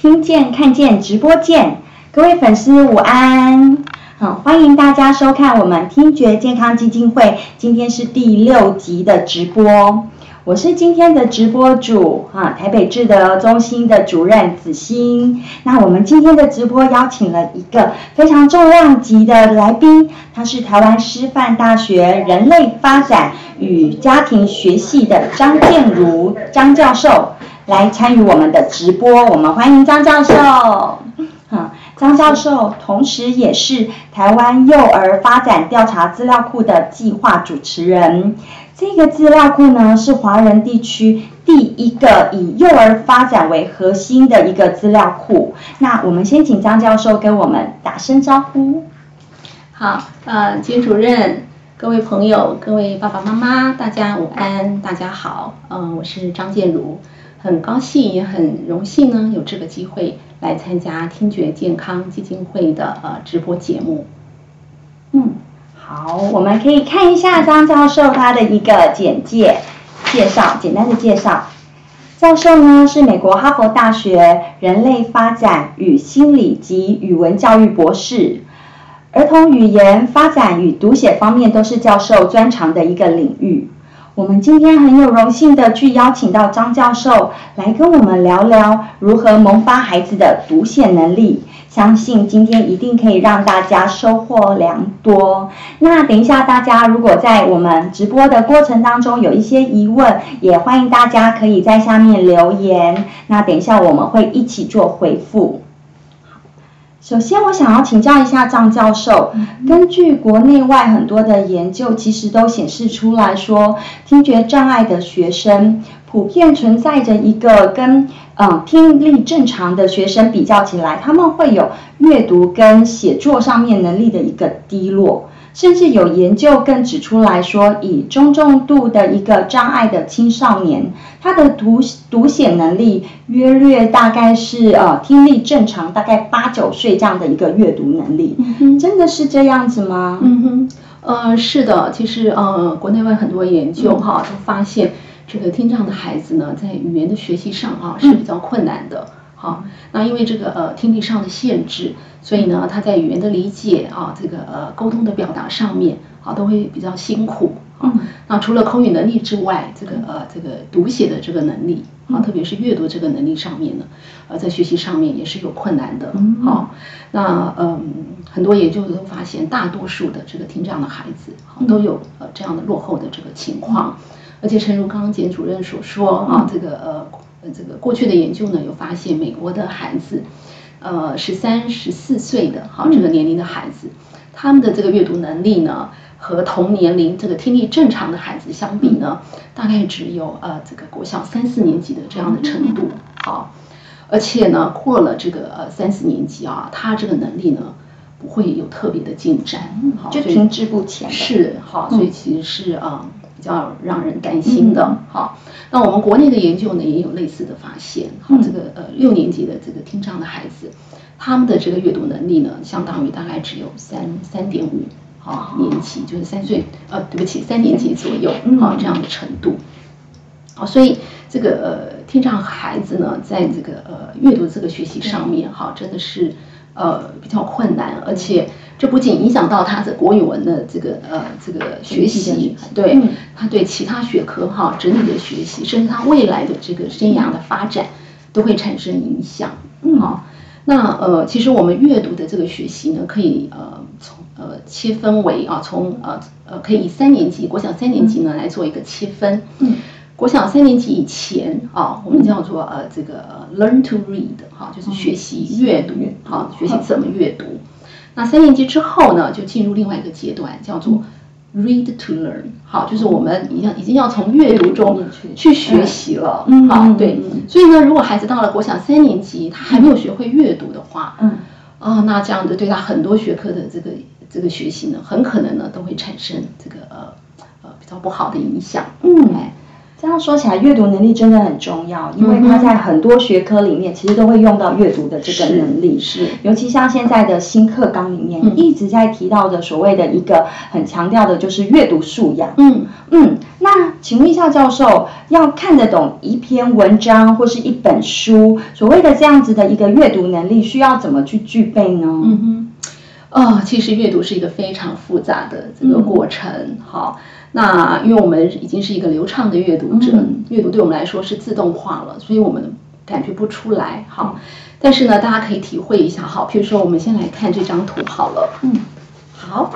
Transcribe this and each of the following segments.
听见看见直播见，各位粉丝午安，好，欢迎大家收看我们听觉健康基金会，今天是第六集的直播。我是今天的直播主啊，台北智德中心的主任子欣。那我们今天的直播邀请了一个非常重量级的来宾，他是台湾师范大学人类发展与家庭学系的张建如张教授来参与我们的直播。我们欢迎张教授。张教授同时也是台湾幼儿发展调查资料库的计划主持人。这个资料库呢，是华人地区第一个以幼儿发展为核心的一个资料库。那我们先请张教授跟我们打声招呼。好，呃，金主任、各位朋友、各位爸爸妈妈，大家午安，大家好。嗯，我是张建如，很高兴也很荣幸呢，有这个机会来参加听觉健康基金会的呃直播节目。嗯。好，我们可以看一下张教授他的一个简介介绍，简单的介绍。教授呢是美国哈佛大学人类发展与心理及语文教育博士，儿童语言发展与读写方面都是教授专长的一个领域。我们今天很有荣幸的去邀请到张教授来跟我们聊聊如何萌发孩子的读写能力。相信今天一定可以让大家收获良多。那等一下，大家如果在我们直播的过程当中有一些疑问，也欢迎大家可以在下面留言。那等一下我们会一起做回复。首先我想要请教一下张教授，根据国内外很多的研究，其实都显示出来说，听觉障碍的学生普遍存在着一个跟。嗯，听力正常的学生比较起来，他们会有阅读跟写作上面能力的一个低落，甚至有研究更指出来说，以中重度的一个障碍的青少年，他的读读写能力约略大概是呃听力正常，大概八九岁这样的一个阅读能力，真的是这样子吗？嗯哼，呃，是的，其实呃国内外很多研究哈都发现。这个听障的孩子呢，在语言的学习上啊是比较困难的，好，那因为这个呃听力上的限制，所以呢他在语言的理解啊，这个呃沟通的表达上面啊都会比较辛苦啊。那除了口语能力之外，这个呃这个读写的这个能力啊，特别是阅读这个能力上面呢，呃在学习上面也是有困难的，好，那嗯很多研究都发现，大多数的这个听障的孩子啊都有呃这样的落后的这个情况。而且，诚如刚刚简主任所说啊，这个呃，这个过去的研究呢，有发现美国的孩子，呃，十三、十四岁的哈这个年龄的孩子，他们的这个阅读能力呢，和同年龄这个听力正常的孩子相比呢，大概只有呃这个国小三四年级的这样的程度。好，而且呢，过了这个呃三四年级啊，他这个能力呢，不会有特别的进展，好就停滞不前。是，好，所以其实是啊。比较让人担心的，好，那我们国内的研究呢也有类似的发现，好，这个呃六年级的这个听障的孩子，他们的这个阅读能力呢，相当于大概只有三三点五，好年级就是三岁，呃对不起三年级左右，好这样的程度，好，所以这个呃听障孩子呢，在这个呃阅读这个学习上面，哈，真的是呃比较困难，而且。这不仅影响到他的国语文的这个呃这个学习，对他对其他学科哈整体的学习，甚至他未来的这个生涯的发展都会产生影响。好，那呃其实我们阅读的这个学习呢，可以呃从呃切分为啊从呃呃可以以三年级国小三年级呢来做一个切分。嗯，国小三年级以前啊，我们叫做呃这个 learn to read 哈，就是学习阅读，好学习怎么阅读。那三年级之后呢，就进入另外一个阶段，叫做 read to learn。好，就是我们已经已经要从阅读中去学习了。嗯好，对。所以呢，如果孩子到了国小三年级，他还没有学会阅读的话，嗯，啊，那这样子对他很多学科的这个这个学习呢，很可能呢都会产生这个呃呃比较不好的影响。嗯，哎，这样说起来，阅读能力真的很重要，因为它在很多学科里面其实都会用到阅读的这个能力。是，尤其像现在的新课纲里面一直在提到的所谓的一个很强调的就是阅读素养。嗯嗯，那请问一下教授，要看得懂一篇文章或是一本书，所谓的这样子的一个阅读能力，需要怎么去具备呢？嗯哼，哦，其实阅读是一个非常复杂的这个过程。好。那因为我们已经是一个流畅的阅读者，阅读对我们来说是自动化了，所以我们感觉不出来。好，但是呢，大家可以体会一下。好，譬如说，我们先来看这张图好了。嗯，好，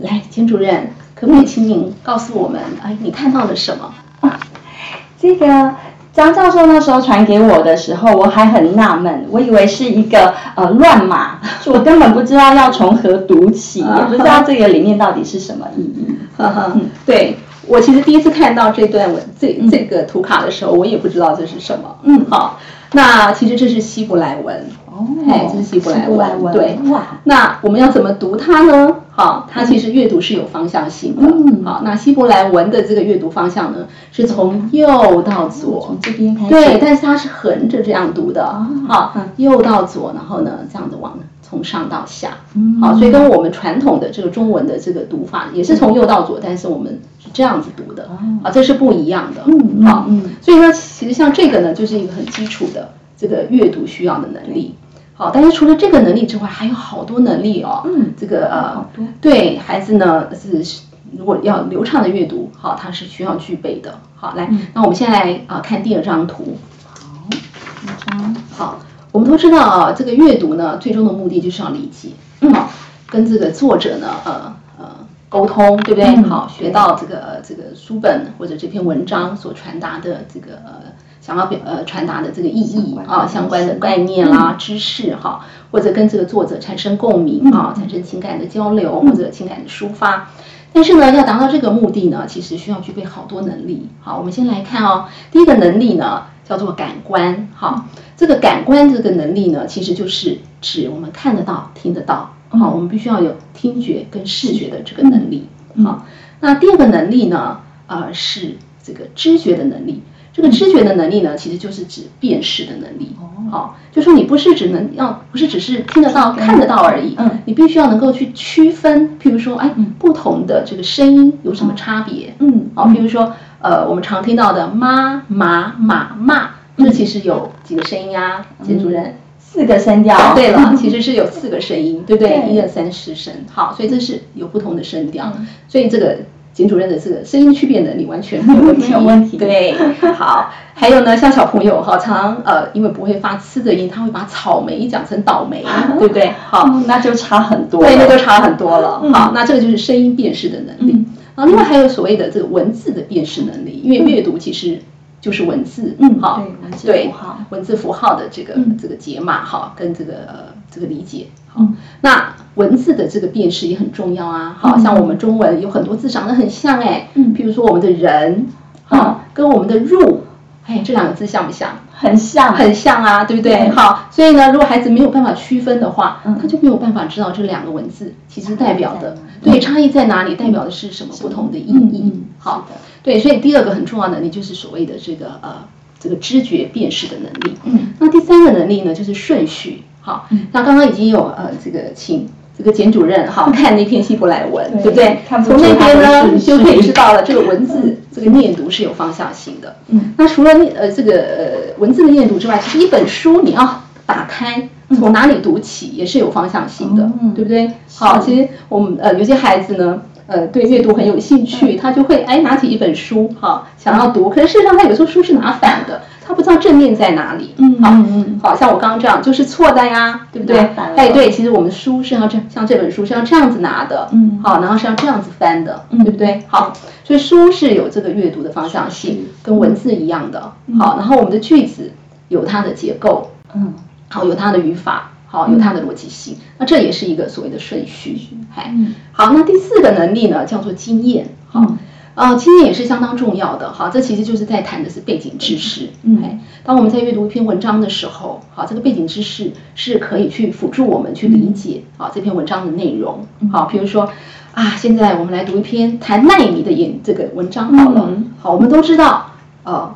来，金主任，可不可以请您告诉我们，哎，你看到了什么？啊，这个。张教授那时候传给我的时候，我还很纳闷，我以为是一个呃乱码，我根本不知道要从何读起，也不知道这个里面到底是什么意义。对我其实第一次看到这段文这这个图卡的时候，我也不知道这是什么。嗯，好，那其实这是希伯来文。哦，哎，这是希伯来文。对，哇，那我们要怎么读它呢？好，它其实阅读是有方向性的。嗯，好，那希伯来文的这个阅读方向呢，是从右到左，从这边开始。对，但是它是横着这样读的。好，右到左，然后呢，这样子往从上到下。嗯，好，所以跟我们传统的这个中文的这个读法也是从右到左，但是我们是这样子读的。啊，这是不一样的。嗯，好，嗯，所以说，其实像这个呢，就是一个很基础的这个阅读需要的能力。好，但是除了这个能力之外，还有好多能力哦。嗯，这个呃，对孩子呢是如果要流畅的阅读，好，他是需要具备的。好，来，那我们现在来啊看第二张图。好，第二张。好，我们都知道啊，这个阅读呢，最终的目的就是要理解，好，跟这个作者呢，呃呃沟通，对不对？好，学到这个这个书本或者这篇文章所传达的这个呃。想要表呃传达的这个意义啊，相关的概念啦、知识哈，或者跟这个作者产生共鸣啊，产生情感的交流或者情感的抒发。但是呢，要达到这个目的呢，其实需要具备好多能力。好，我们先来看哦，第一个能力呢叫做感官。好，这个感官这个能力呢，其实就是指我们看得到、听得到。好，我们必须要有听觉跟视觉的这个能力。好，那第二个能力呢，呃，是这个知觉的能力。这个知觉的能力呢，其实就是指辨识的能力。好，就说你不是只能要，不是只是听得到、看得到而已。嗯，你必须要能够去区分，譬如说，哎，不同的这个声音有什么差别？嗯，好，譬如说，呃，我们常听到的妈、妈、马、骂，这其实有几个声音啊？简主任，四个声调。对了，其实是有四个声音，对不对？一二三四声。好，所以这是有不同的声调。所以这个。简主任的这个声音区别能力完全没有问题，没有问题。对，好，还有呢，像小朋友哈，常呃，因为不会发“呲”的音，他会把草莓讲成倒霉，对不对？好，那就差很多。对，那就差很多了。好，那这个就是声音辨识的能力。啊，另外还有所谓的这个文字的辨识能力，因为阅读其实就是文字，嗯，好，对，文字符号的这个这个解码哈，跟这个这个理解。好，那文字的这个辨识也很重要啊。好像我们中文有很多字长得很像哎，嗯，比如说我们的人，好，跟我们的入，哎，这两个字像不像？很像，很像啊，对不对？好，所以呢，如果孩子没有办法区分的话，他就没有办法知道这两个文字其实代表的，对，差异在哪里，代表的是什么不同的意义。好，对，所以第二个很重要的能力就是所谓的这个呃，这个知觉辨识的能力。嗯，那第三个能力呢，就是顺序。好，那刚刚已经有呃，这个请这个简主任哈 看那篇希伯来文，对不对？从那边呢就可以知道了，这个文字这个念读是有方向性的。嗯，那除了念呃这个呃文字的念读之外，其实一本书你要打开，从哪里读起也是有方向性的，对不对？好，其实我们呃有些孩子呢，呃对阅读很有兴趣，他就会哎拿起一本书哈想要读，可是事实上他有时候书是拿反的。他不知道正面在哪里，嗯，嗯，嗯，好像我刚刚这样就是错的呀，对不对？哎，对，其实我们书是要这像这本书是要这样子拿的，嗯，好，然后是要这样子翻的，嗯。对不对？好，所以书是有这个阅读的方向性，跟文字一样的，好，然后我们的句子有它的结构，嗯，好，有它的语法，好，有它的逻辑性，那这也是一个所谓的顺序，哎，好，那第四个能力呢，叫做经验，好。呃，经验也是相当重要的哈，这其实就是在谈的是背景知识。嗯，当我们在阅读一篇文章的时候，好，这个背景知识是可以去辅助我们去理解啊这篇文章的内容。好，比如说啊，现在我们来读一篇谈纳米的演这个文章好了。好，我们都知道。呃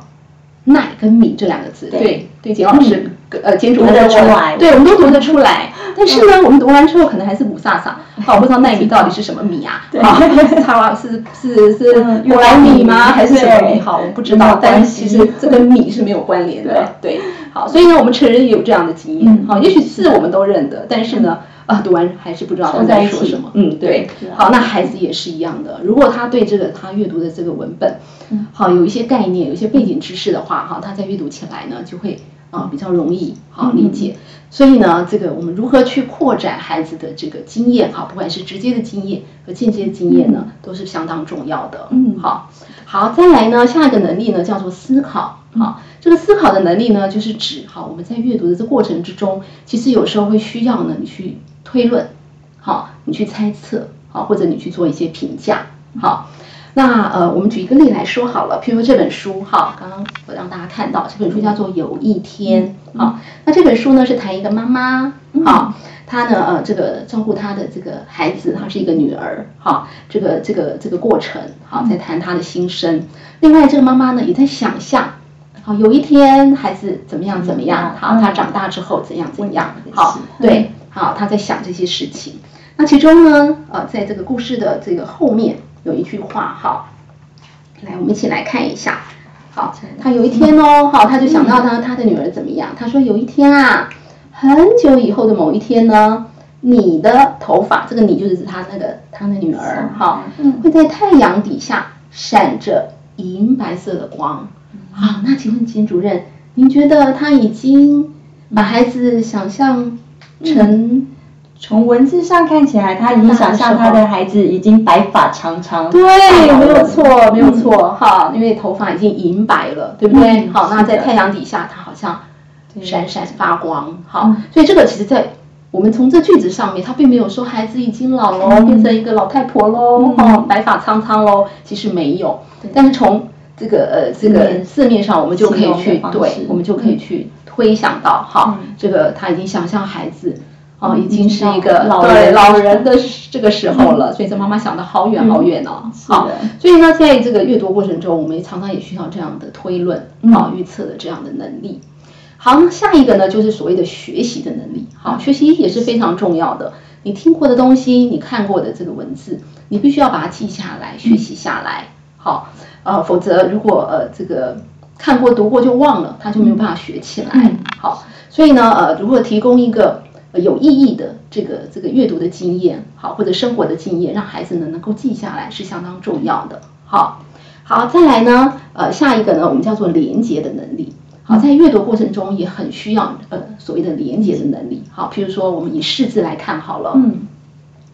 耐跟米这两个字，对对对，简老师呃简主的出来对，我们都读得出来。但是呢，我们读完之后可能还是不飒飒，好，我不知道奈米到底是什么米啊？对好，擦拉是是是嗯古莱米吗？还是什么米？好，我不知道，但其实这跟米是没有关联的。对，好，所以呢，我们成人也有这样的经验。嗯好，也许字我们都认得，但是呢，啊，读完还是不知道他在说什么。嗯，对。好，那孩子也是一样的，如果他对这个他阅读的这个文本，嗯好有一些概念，有一些背景知识的话，哈，他在阅读起来呢就会啊比较容易好嗯理解。所以呢，这个我们如何去扩展孩子的这个经验，哈，不管是直接的经验和间接的经验呢，都是相当重要的。嗯好，好，再来呢，下一个能力呢叫做思考。好，这个思考的能力呢，就是指好我们在阅读的这过程之中，其实有时候会需要呢你去推论，好，你去猜测，好，或者你去做一些评价，好。那呃，我们举一个例来说好了，譬如说这本书哈，刚刚我让大家看到这本书叫做《有一天》好，那这本书呢是谈一个妈妈，啊，她呢呃这个照顾她的这个孩子，她是一个女儿，哈，这个这个这个过程，好，在谈她的心声。另外这个妈妈呢也在想象，好，有一天孩子怎么样怎么样，好，他长大之后怎样怎样，好，对，好，她在想这些事情。那其中呢，呃，在这个故事的这个后面有一句话，哈，来，我们一起来看一下。好，他有一天哦，好，他就想到他他的女儿怎么样？他说有一天啊，很久以后的某一天呢，你的头发，这个你就是指他那个他的女儿，哈，会在太阳底下闪着银白色的光。好，那请问秦主任，您觉得他已经把孩子想象成？从文字上看起来，他已经想象他的孩子已经白发长长。对，没有错，没有错，哈，因为头发已经银白了，对不对？好，那在太阳底下，它好像闪闪发光，好，所以这个其实，在我们从这句子上面，他并没有说孩子已经老喽，变成一个老太婆喽，哦，白发苍苍喽，其实没有。但是从这个呃这个字面。上，我们就可以去对，我们就可以去推想到，哈，这个他已经想象孩子。哦，已经是一个老对老人的这个时候了，所以这妈妈想的好远好远哦。好，所以呢，在这个阅读过程中，我们常常也需要这样的推论、好预测的这样的能力。好，那下一个呢，就是所谓的学习的能力。好，学习也是非常重要的。你听过的东西，你看过的这个文字，你必须要把它记下来，学习下来。好，呃，否则如果呃这个看过读过就忘了，他就没有办法学起来。好，所以呢，呃，如果提供一个有意义的这个这个阅读的经验，好或者生活的经验，让孩子呢能够记下来是相当重要的。好，好，再来呢，呃，下一个呢，我们叫做连接的能力。好，在阅读过程中也很需要呃所谓的连接的能力。好，譬如说我们以识字来看好了。嗯。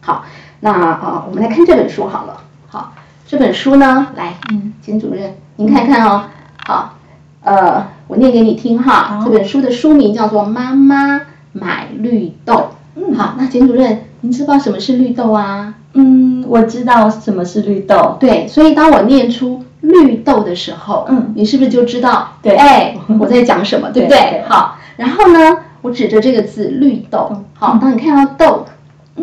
好，那啊，我们来看这本书好了。好，这本书呢，来，嗯，金主任，您看看哦。好，呃，我念给你听哈。这本书的书名叫做《妈妈》。买绿豆，嗯，好，那简主任，您知道什么是绿豆啊？嗯，我知道什么是绿豆。对，所以当我念出绿豆的时候，嗯，你是不是就知道？对，哎，我在讲什么，对不对？好，然后呢，我指着这个字绿豆，好，当你看到豆，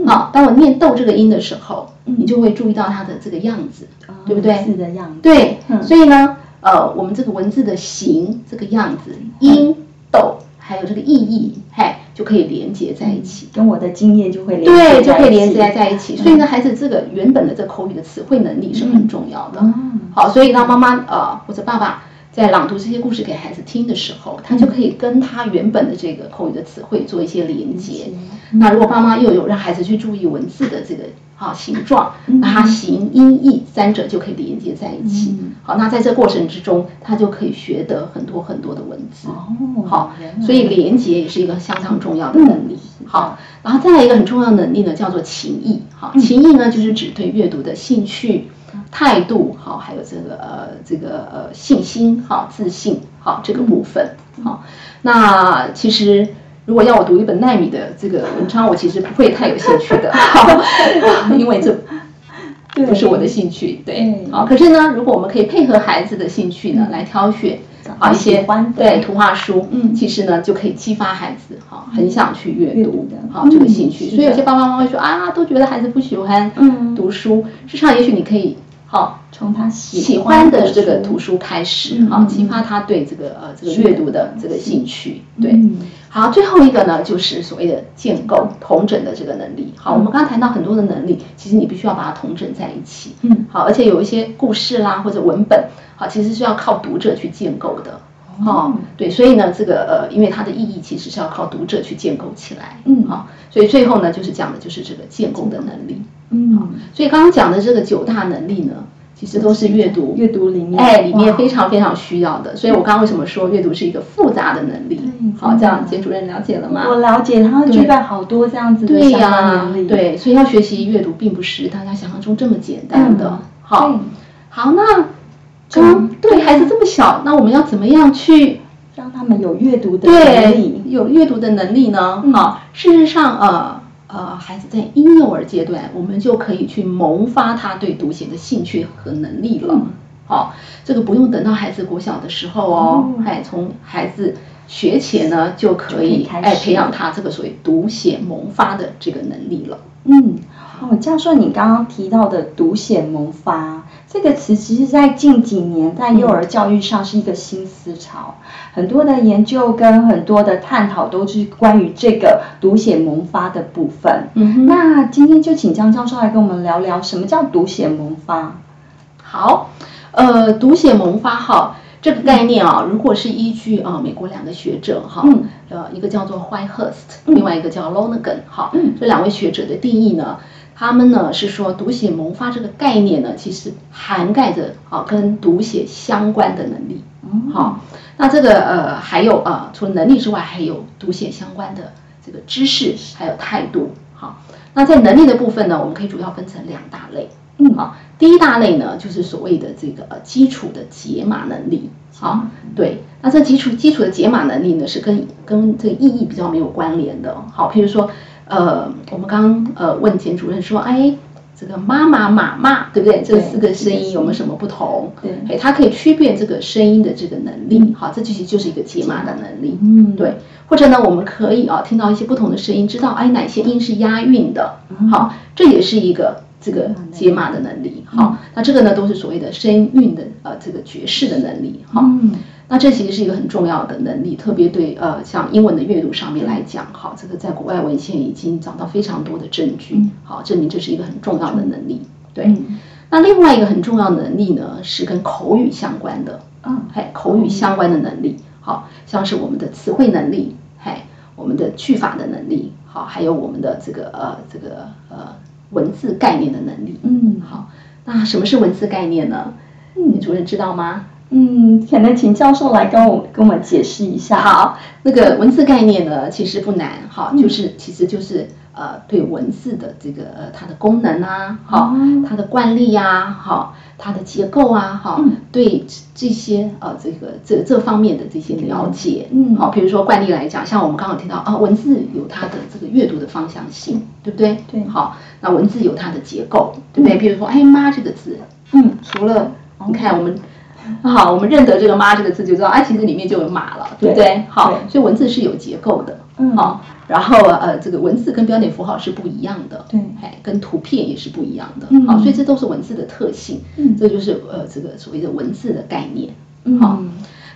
好，当我念豆这个音的时候，你就会注意到它的这个样子，对不对？字的样子。对，所以呢，呃，我们这个文字的形这个样子，音豆。还有这个意义，嘿，就可以连接在一起，跟我的经验就会连对，就可以连接在一起。所以呢，孩子这个原本的这口语的词汇能力是很重要的。好，所以当妈妈呃或者爸爸在朗读这些故事给孩子听的时候，他就可以跟他原本的这个口语的词汇做一些连接。那如果爸妈又有让孩子去注意文字的这个好形状，那它形音义三者就可以连接在一起。好，那在这过程之中，他就可以学得很多很多的文字。哦，好，所以连接也是一个相当重要的能力。好，然后再来一个很重要的能力呢，叫做情意。好，情意呢就是指对阅读的兴趣、态度，好，还有这个呃这个呃信心，好，自信，好这个部分。好，那其实。如果要我读一本奈米的这个文章，我其实不会太有兴趣的，因为这不是我的兴趣。对，好，可是呢，如果我们可以配合孩子的兴趣呢，来挑选好一些对图画书，嗯，其实呢就可以激发孩子好很想去阅读的，好这个兴趣。所以有些爸爸妈妈会说啊，都觉得孩子不喜欢读书，事实上也许你可以好从他喜喜欢的这个图书开始，好，激发他对这个呃这个阅读的这个兴趣，对。嗯。好，最后一个呢，就是所谓的建构同整的这个能力。好，我们刚刚谈到很多的能力，其实你必须要把它同整在一起。嗯好，而且有一些故事啦或者文本，好，其实是要靠读者去建构的。哦，对，所以呢，这个呃，因为它的意义其实是要靠读者去建构起来。嗯好，所以最后呢，就是讲的就是这个建构的能力。嗯，所以刚刚讲的这个九大能力呢，其实都是阅读阅读里面哎，里面非常非常需要的。所以我刚刚为什么说阅读是一个复杂的能力？好，这样简主任了解了吗？我了解，它会具备好多这样子的对相关呀能力。，对，所以要学习阅读，并不是大家想象中这么简单的嗯。好，好，那嗯刚对孩子这么小，那我们要怎么样去让他们有阅读的能力。有阅读的能力呢？嗯好，事实上，呃呃，孩子在婴幼儿阶段，我们就可以去萌发他对读写的兴趣和能力了。嗯。好，这个不用等到孩子国小的时候哦，嗯。哎，从孩子学前呢就可以哎培养他这个所谓读写萌发的这个能力了。嗯，哦，教授，你刚刚提到的读写萌发这个词，其实在近几年在幼儿教育上是一个新思潮，很多的研究跟很多的探讨都是关于这个读写萌发的部分。嗯哼那今天就请江教授来跟我们聊聊什么叫读写萌发。好，呃，读写萌发哈这个概念啊，如果是依据啊、美国两个学者哈，嗯呃，一个叫做 Whitehurst，、嗯另外一个叫 Lonergan 哈，嗯这两位学者的定义呢，他们呢是说读写萌发这个概念呢，其实涵盖着啊跟读写相关的能力。嗯好，那这个呃还有呃除了能力之外，还有读写相关的这个知识，还有态度。好，那在能力的部分呢，我们可以主要分成两大类。嗯好，第一大类呢，就是所谓的这个呃基础的解码能力。好，对，那这基础基础的解码能力呢，是跟跟这个意义比较没有关联的。好，譬如说，呃，我们刚刚呃问简主任说，哎，这个妈妈、妈妈，对不对？这四个声音有没有什么不同？对哎，它可以区辨这个声音的这个能力。好，这其实就是一个解码的能力。嗯对，或者呢，我们可以啊听到一些不同的声音，知道哎哪些音是押韵的。嗯好，这也是一个这个解码的能力。好，那这个呢都是所谓的声韵的呃这个爵士的能力。好，嗯那这其实是一个很重要的能力，特别对呃像英文的阅读上面来讲，好，这个在国外文献已经找到非常多的证据，好，证明这是一个很重要的能力。对，嗯那另外一个很重要的能力呢，是跟口语相关的。嗯哎，口语相关的能力，好像是我们的词汇能力，哎，我们的句法的能力，好，还有我们的这个呃这个呃文字概念的能力。嗯好，那什么是文字概念呢？嗯，主任知道吗？嗯，可能请教授来跟我跟我们解释一下。好，那个文字概念呢，其实不难，哈，就是其实就是呃对文字的这个呃它的功能啊，哈哦，它的惯例呀，哈，它的结构啊，哈嗯，对这些呃这个这这方面的这些了解，嗯。好，比如说惯例来讲，像我们刚刚有提到啊，文字有它的这个阅读的方向性，对不对？对。好，那文字有它的结构，对不对？比如说，哎妈这个字，嗯。除了你看我们。好，我们认得这个“妈”这个字，就知道，哎，其实里面就有马了，对不对？对？好，所以文字是有结构的，嗯。好，然后呃，这个文字跟标点符号是不一样的，对。哎，跟图片也是不一样的，嗯。好，所以这都是文字的特性，嗯。这就是呃这个所谓的文字的概念，嗯。好，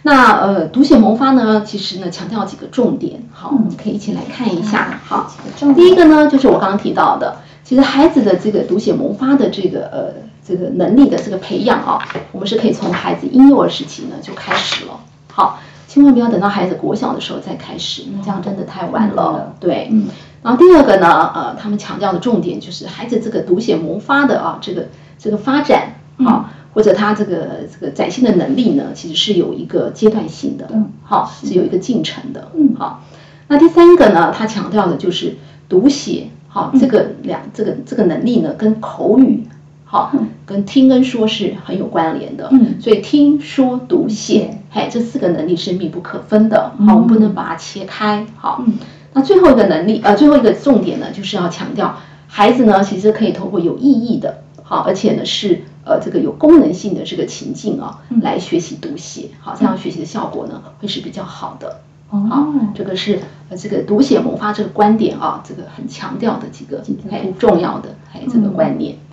那呃读写萌发呢，其实呢强调几个重点，好，嗯我们可以一起来看一下，好第一个呢就是我刚刚提到的，其实孩子的这个读写萌发的这个呃这个能力的这个培养啊，我们是可以从孩子婴幼儿时期呢就开始了，好，千万不要等到孩子国小的时候再开始，那这样真的太晚嗯了，对，嗯。然后第二个呢，呃，他们强调的重点就是孩子这个读写萌发的啊，这个这个发展啊，或者他这个这个展现的能力呢，其实是有一个阶段性的，嗯好，是。有一个进程的，嗯。好。那第三个呢，他强调的就是读写，好，这个两这个这个能力呢，跟口语。好，跟听跟说是很有关联的，嗯。所以听说读写，嘿，这四个能力是密不可分的，好，我们不能把它切开，好，嗯。那最后一个能力，呃，最后一个重点呢，就是要强调孩子呢，其实可以透过有意义的，好，而且呢是呃这个有功能性的这个情境啊，嗯。来学习读写，好，这样学习的效果呢会是比较好的。好哦，这个是呃这个读写萌发这个观点啊，这个很强调的几个几个哎部分。重要的哎这个嗯观念。嗯，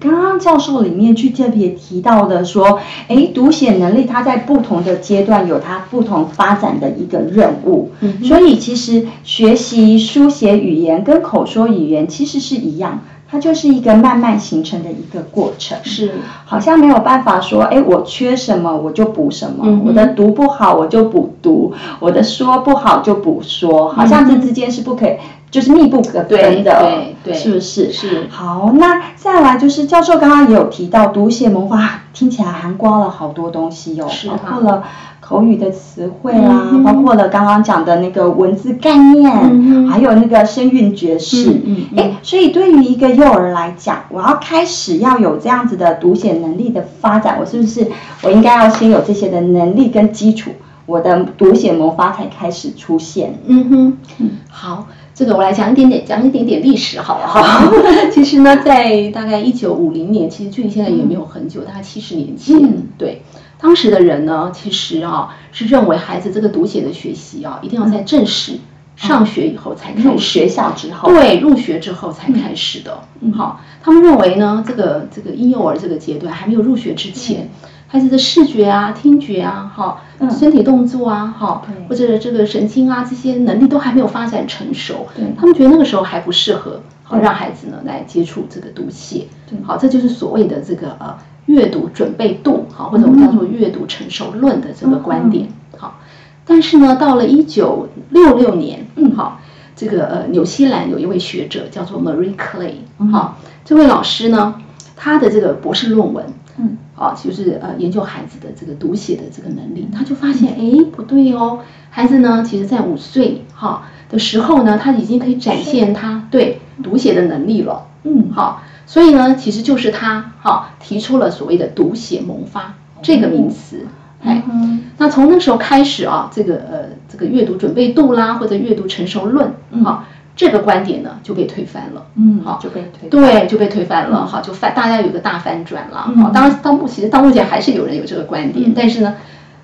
刚刚教授里面去特别提到的说，哎，读写能力它在不同的阶段有它不同发展的一个任务，嗯所以其实学习书写语言跟口说语言其实是一样，它就是一个慢慢形成的一个过程。是。好像没有办法说，哎，我缺什么我就补什么，嗯我的读不好我就补读，我的说不好就补说，好像这之间是不可以，就是密不可分的，对对对。是不是？是。好，那再来就是教授刚刚也有提到读写萌发，听起来涵盖了好多东西哦，包括了口语的词汇啦，嗯包括了刚刚讲的那个文字概念，嗯还有那个声韵爵士，嗯所以对于一个幼儿来讲，我要开始要有这样子的读写能力的发展，我是不是我应该要先有这些的能力跟基础，我的读写魔法才开始出现？嗯哼。嗯，好，这个我来讲一点点，讲一点点历史好了哈。其实呢，在大概一九五零年，其实距离现在也没有很久，大概七十年前，嗯对。当时的人呢，其实啊是认为孩子这个读写的学习啊，一定要在正式上学以后才开始，入学校之后，对，入学之后才开始的。嗯好，他们认为呢，这个这个婴幼儿这个阶段还没有入学之前，孩子的视觉啊、听觉啊、哈、嗯。身体动作啊、哈对，或者这个神经啊这些能力都还没有发展成熟对，他们觉得那个时候还不适合，好对。让孩子呢来接触这个读写对。好，这就是所谓的这个呃阅读准备度，好，或者我们叫做阅读成熟论的这个观点。好，但是呢，到了一九六六年，嗯，好，这个呃纽西兰有一位学者叫做 Marie Clay，嗯。好，这位老师呢，他的这个博士论文，嗯，啊，就是呃研究孩子的这个读写的这个能力，他就发现，哎，不对哦，孩子呢，其实在五岁哈的时候呢，他已经可以展现他对读写的能力了，嗯，好，所以呢，其实就是他哈提出了所谓的读写萌发这个名词，哎。嗯那从那时候开始啊，这个呃这个阅读准备度啦，或者阅读成熟论，嗯。啊，这个观点呢就被推翻了。嗯，好就被推对，就被推翻了，好，就翻，大家有个大翻转了，嗯。好，当然到目其实到目前还是有人有这个观点，嗯。但是呢，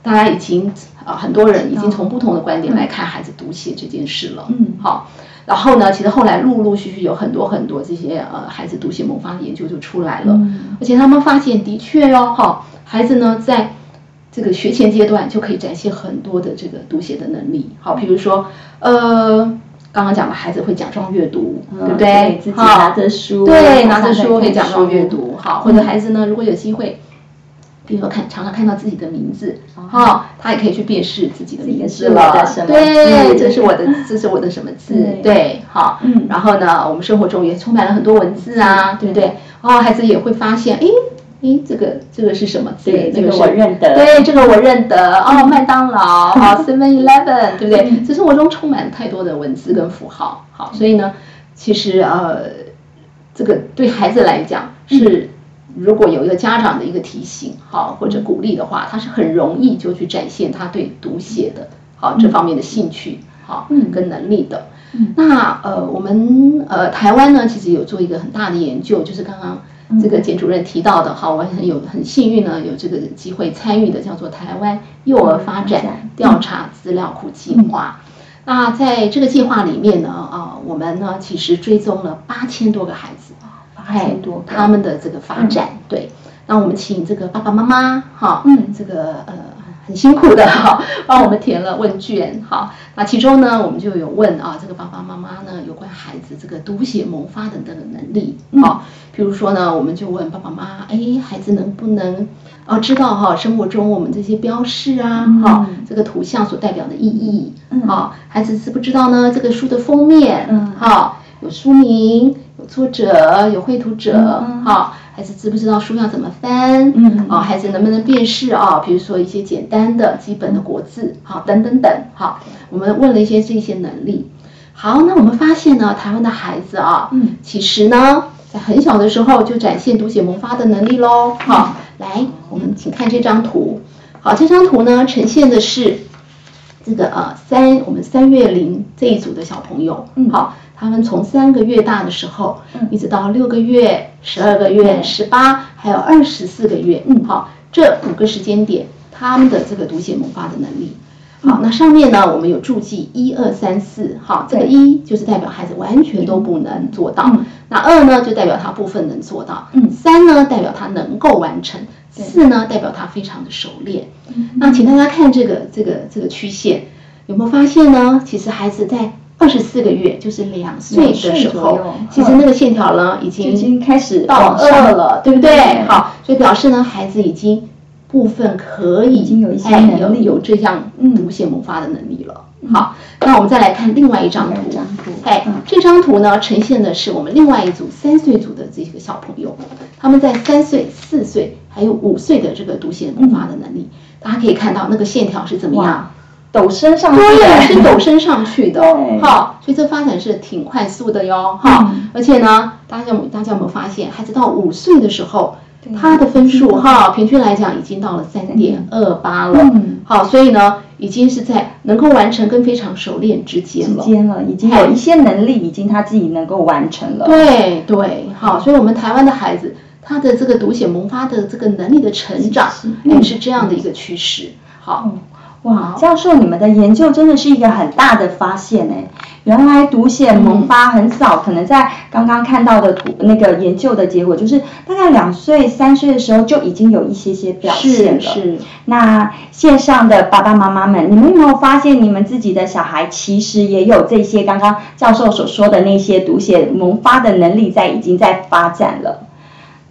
大家已经啊很多人已经哦从不同的观点来看孩子读写这件事了，嗯。好，然后呢，其实后来陆陆续续有很多很多这些呃孩子读写萌发的研究就出来了，嗯。而且他们发现的确哦，哈，孩子呢在这个学前阶段就可以展现很多的这个读写的能力，好，比如说呃。刚刚讲的孩子会假装阅读，嗯对不对？自己拿着书，对，拿着书可以假装阅读，好，或者孩子呢，如果有机会，比如说看常常看到自己的名字，哈，他也可以去辨识自己的名字了。对，这是我的，这是我的什么字？对，对，好，嗯。然后呢，我们生活中也充满了很多文字啊，对不对？哦，孩子也会发现，诶。诶，这个这个是什么字？对这个我认得对，这个我认得。哦，麦当劳，哦，Seven Eleven，对不对？这生活中充满太多的文字跟符号。好，所以呢，其实呃，这个对孩子来讲是，如果有一个家长的一个提醒，好或者鼓励的话，他是很容易就去展现他对读写的好这方面的兴趣，好嗯跟能力的。嗯那呃，我们呃台湾呢，其实有做一个很大的研究，就是刚刚这个简主任提到的，哈，我很有很幸运呢，有这个机会参与的，叫做台湾幼儿发展调查资料库计划。那在这个计划里面呢，啊，我们呢其实追踪了八千多个孩子，八千多个。他们的这个发展，对。那我们请这个爸爸妈妈，哈，嗯。这个呃很辛苦的哈，帮我们填了问卷，哈。那其中呢，我们就有问啊，这个爸爸妈妈呢有关孩子这个读写萌发等等的能力，啊，比如说呢，我们就问爸爸妈妈，哎，孩子能不能啊知道哈生活中我们这些标示啊，哈，这个图像所代表的意义，啊，孩子知不知道呢？这个书的封面，嗯哈，有书名，有作者，有绘图者，哈。孩子知不知道书要怎么翻？嗯啊，孩子能不能辨识啊？比如说一些简单的、基本的国字，好，等等等，好，我们问了一些这些能力。好，那我们发现呢，台湾的孩子啊，嗯，其实呢，在很小的时候就展现读写萌发的能力喽。好，来，我们请看这张图。好，这张图呢，呈现的是这个呃三我们三月龄这一组的小朋友，嗯。好，他们从三个月大的时候，嗯。一直到六个月、十二个月、十八，还有二十四个月，嗯。好，这五个时间点，他们的这个读写萌发的能力。好，那上面呢，我们有注记一二三四，好，这个一就是代表孩子完全都不能做到，那二呢就代表他部分能做到，嗯，三呢代表他能够完成，四呢代表他非常的熟练。那请大家看这个这个这个曲线，有没有发现呢？其实孩子在二十四个月，就是两岁的时候，其实那个线条呢已经已经开始到二了，对不对？好，所以表示呢孩子已经。部分可以，已经有一些能力，有这样无限萌发的能力了。好，那我们再来看另外一张图。哎，这张图呢，呈现的是我们另外一组三岁组的这个小朋友，他们在三岁、四岁还有五岁的这个读写萌发的能力，大家可以看到那个线条是怎么样，陡升上去，对，是陡升上去的。好，所以这发展是挺快速的哟。好，而且呢，大家有大家有没有发现，孩子到五岁的时候？他的分数哈，平均来讲已经到了三点二八了。嗯，好，所以呢，已经是在能够完成跟非常熟练之间了。之间了，已经有一些能力，已经他自己能够完成了。对对，好，所以我们台湾的孩子，他的这个读写萌发的这个能力的成长，也是这样的一个趋势。好。哇，教授，你们的研究真的是一个很大的发现哎！原来读写萌发很早，可能在刚刚看到的图那个研究的结果，就是大概两岁、三岁的时候就已经有一些些表现了。是是。那线上的爸爸妈妈们，你们有没有发现你们自己的小孩其实也有这些刚刚教授所说的那些读写萌发的能力在已经在发展了？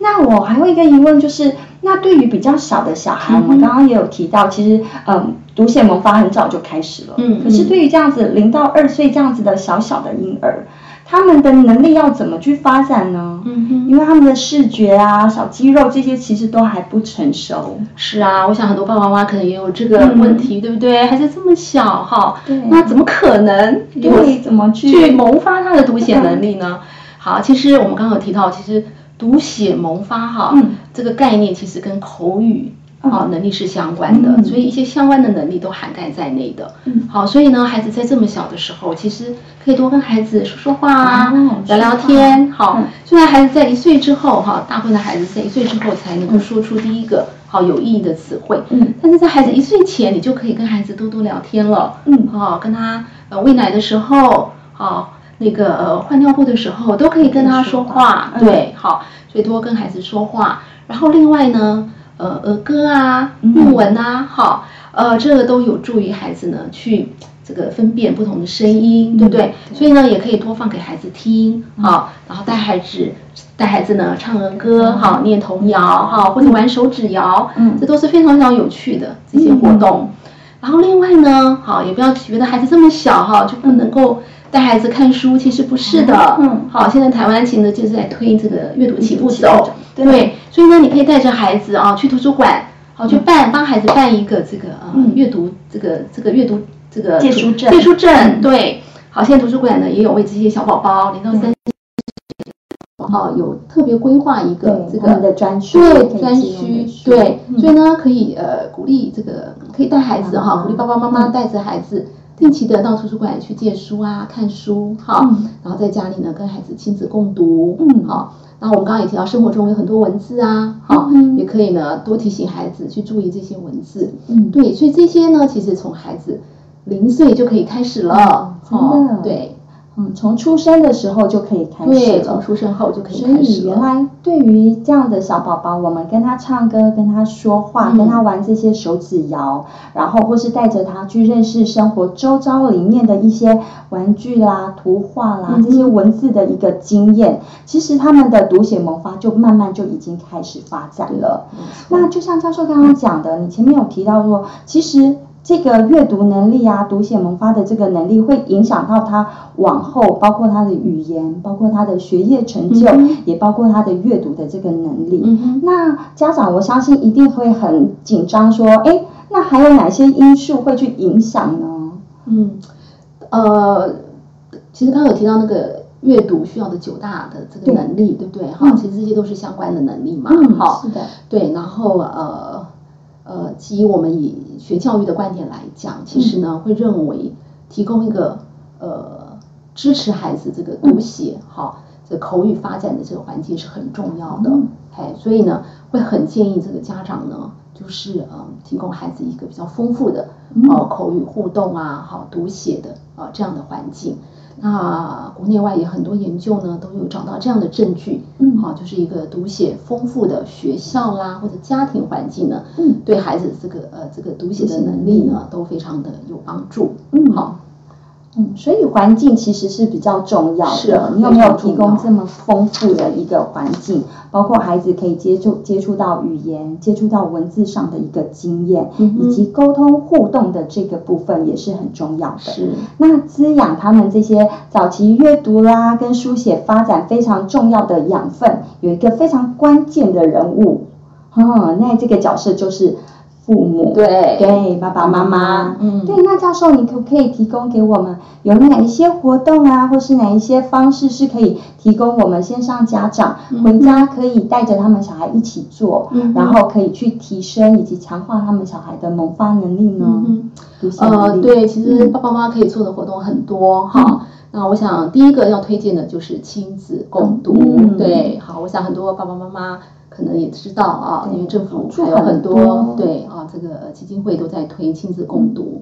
那我还有一个疑问就是，那对于比较小的小孩，我们刚刚也有提到，其实嗯。读写萌发很早就开始了，嗯，可是对于这样子零到二岁这样子的小小的婴儿，他们的能力要怎么去发展呢？嗯哼，因为他们的视觉啊、小肌肉这些其实都还不成熟。是啊，我想很多爸爸妈妈可能也有这个问题，对不对？孩子这么小哈，那怎么可能？对，怎么去去萌发他的读写能力呢？好，其实我们刚刚有提到，其实读写萌发哈，这个概念其实跟口语。啊，能力是相关的，所以一些相关的能力都涵盖在内的。好，所以呢，孩子在这么小的时候，其实可以多跟孩子说说话啊，聊聊天。好，虽然孩子在一岁之后，哈，大部分的孩子在一岁之后才能够说出第一个好有意义的词汇。嗯，但是在孩子一岁前，你就可以跟孩子多多聊天了。嗯，好，跟他呃喂奶的时候，好，那个呃换尿布的时候，都可以跟他说话。对，好，所以多跟孩子说话。然后另外呢。呃，儿歌啊，韵文啊，好，呃，这个都有助于孩子呢去这个分辨不同的声音，对不对？所以呢，也可以多放给孩子听，好，然后带孩子带孩子呢唱儿歌，好，念童谣，好，或者玩手指谣，嗯，这都是非常非常有趣的这些活动。然后另外呢，好，也不要觉得孩子这么小哈就不能够带孩子看书，其实不是的，嗯，好，现在台湾其实就是在推这个阅读起步走。对，所以呢，你可以带着孩子啊去图书馆，好去办帮孩子办一个这个呃阅读这个这个阅读这个借书证。借书证，对，好，现在图书馆呢也有为这些小宝宝零到三岁，哦有特别规划一个这个的专区，对专区，对，所以呢可以呃鼓励这个可以带孩子哈，鼓励爸爸妈妈带着孩子定期的到图书馆去借书啊看书，好，然后在家里呢跟孩子亲子共读，嗯，好。那我们刚刚也提到，生活中有很多文字啊，好，也可以呢多提醒孩子去注意这些文字。嗯，对，所以这些呢，其实从孩子零岁就可以开始了，真的，对。嗯，从出生的时候就可以开始对，从出生后就可以开始所以原来对于这样的小宝宝，我们跟他唱歌、跟他说话、跟他玩这些手指谣，然后或是带着他去认识生活周遭里面的一些玩具啦、图画啦这些文字的一个经验，其实他们的读写萌发就慢慢就已经开始发展了。那就像教授刚刚讲的，你前面有提到说，其实。这个阅读能力啊，读写萌发的这个能力，会影响到他往后，包括他的语言，包括他的学业成就，也包括他的阅读的这个能力。那家长，我相信一定会很紧张，说，哎，那还有哪些因素会去影响呢？嗯，呃，其实刚刚有提到那个阅读需要的九大的这个能力，对不对？哈，其实这些都是相关的能力嘛。嗯，好，是的，对，然后呃。呃，基于我们以学教育的观点来讲，其实呢，会认为提供一个呃支持孩子这个读写，好，这口语发展的这个环境是很重要的。嗯哎，所以呢，会很建议这个家长呢，就是呃，提供孩子一个比较丰富的嗯呃口语互动啊，好读写的啊、呃这样的环境。那国内外也很多研究呢，都有找到这样的证据，嗯好，就是一个读写丰富的学校啦，或者家庭环境呢，嗯对孩子这个呃这个读写的能力呢，都非常的有帮助。嗯好，嗯，所以环境其实是比较重要是的。你有没有提供这么丰富的一个环境，包括孩子可以接触接触到语言、接触到文字上的一个经验，嗯以及沟通互动的这个部分也是很重要的。是，那滋养他们这些早期阅读啦跟书写发展非常重要的养分，有一个非常关键的人物，嗯，那这个角色就是父母。对对，爸爸妈妈，嗯。对，那教授，你可不可以提供给我们有哪一些活动啊，或是哪一些方式是可以提供我们线上家长嗯。回家可以带着他们小孩一起做，嗯然后可以去提升以及强化他们小孩的萌发能力呢？嗯呃，对，其实嗯。爸爸妈妈可以做的活动很多哈。那我想第一个要推荐的就是亲子共读，嗯。对，好，我想很多爸爸妈妈可能也知道啊，因为政府还有很多对啊，这个基金会都在推亲子共读。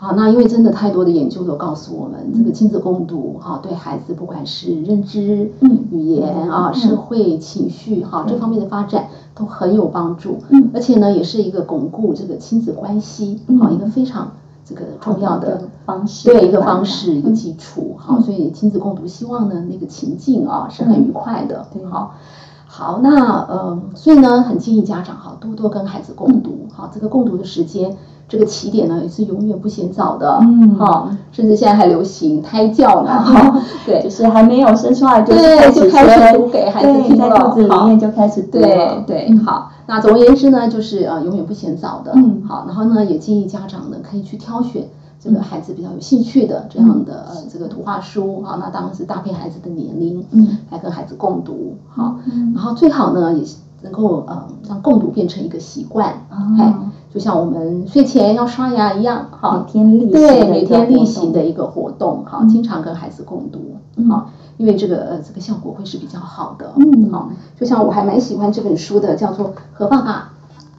好，那因为真的太多的研究都告诉我们，这个亲子共读哈，对孩子不管是认知、嗯。语言啊、嗯。社会、情绪哈这方面的发展都很有帮助。嗯。而且呢，也是一个巩固这个亲子关系嗯。好一个非常这个重要的方式，对一个方式一个基础，好，嗯。所以亲子共读，希望呢那个情境啊是很愉快的对，好。好，那呃，所以呢，很建议家长哈多多跟孩子共读，好，这个共读的时间，这个起点呢也是永远不嫌早的，嗯。好，甚至现在还流行胎教呢，哈，对。就，是还没有生出来就对开始就开始读给孩子听了。肚子里好面就开始读对，对，好，那总而言之呢，就是呃永远不嫌早的，嗯。好，然后呢也建议家长呢可以去挑选这个孩子比较有兴趣的这样的呃这个图画书，好，那当然是搭配孩子的年龄，嗯，来跟孩子共读，好，嗯。然后最好呢也是能够呃让共读变成一个习惯，哎哦，就像我们睡前要刷牙一样，好，每天例行对，的一个每天例活动行的一个活动，好，嗯。经常跟孩子共读，嗯。好，因为这个呃这个效果会是比较好的，嗯。好，就像我还蛮喜欢这本书的，叫做《和爸爸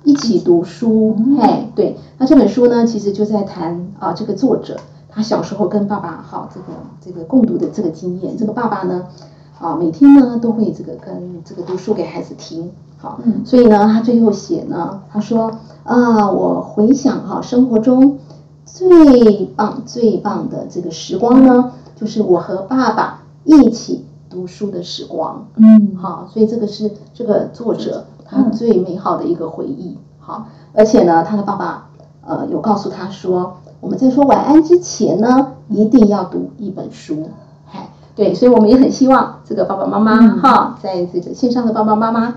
一起读书》，嗯嘿，对，那这本书呢，其实就在谈啊这个作者他小时候跟爸爸好这个这个共读的这个经验，这个爸爸呢。啊，每天呢都会这个跟这个读书给孩子听，好，嗯所以呢，他最后写呢，他说啊，我回想哈、生活中最棒最棒的这个时光呢，就是我和爸爸一起读书的时光。嗯，好，所以这个是这个作者他嗯最美好的一个回忆。好，而且呢，他的爸爸呃有告诉他说，我们在说晚安之前呢，一定要读一本书。嗨，对，所以我们也很希望这个爸爸妈妈嗯。哈，在这个线上的爸爸妈妈，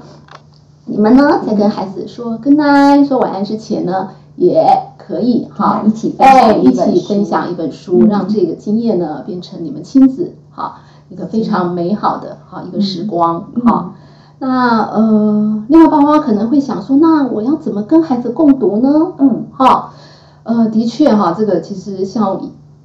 你们呢在跟孩子说 good night 说晚安之前呢，也可以哈一起分哎享一一起本书。分享一本书，嗯。让这个经验呢变成你们亲子哈一个非常美好的哈一个时光嗯。哈。那呃，另外爸妈可能会想说，那我要怎么跟孩子共读呢？嗯哈，呃，的确哈，这个其实像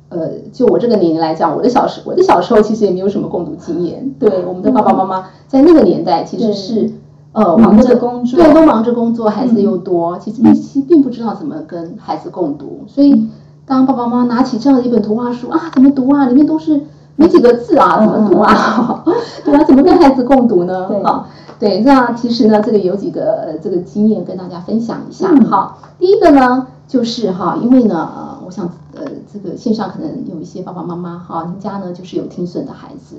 呃，就我这个年龄来讲，我的小时我的小时候其实也没有什么共读经验。对，我们的爸爸妈妈在那个年代其实是呃嗯忙着工作对，都忙着工作，孩子又多，其实嗯其实并不知道怎么跟孩子共读，所以当爸爸妈妈拿起这样的一本图画书啊，怎么读啊？里面都是没几个字啊，怎么读啊？对啊，怎么跟孩子共读呢？啊，对，那其实呢，这个有几个呃这个经验跟大家分享一下。嗯好，第一个呢，就是哈，因为呢，呃，我想呃，这个线上可能有一些爸爸妈妈哈，您家呢就是有听损的孩子。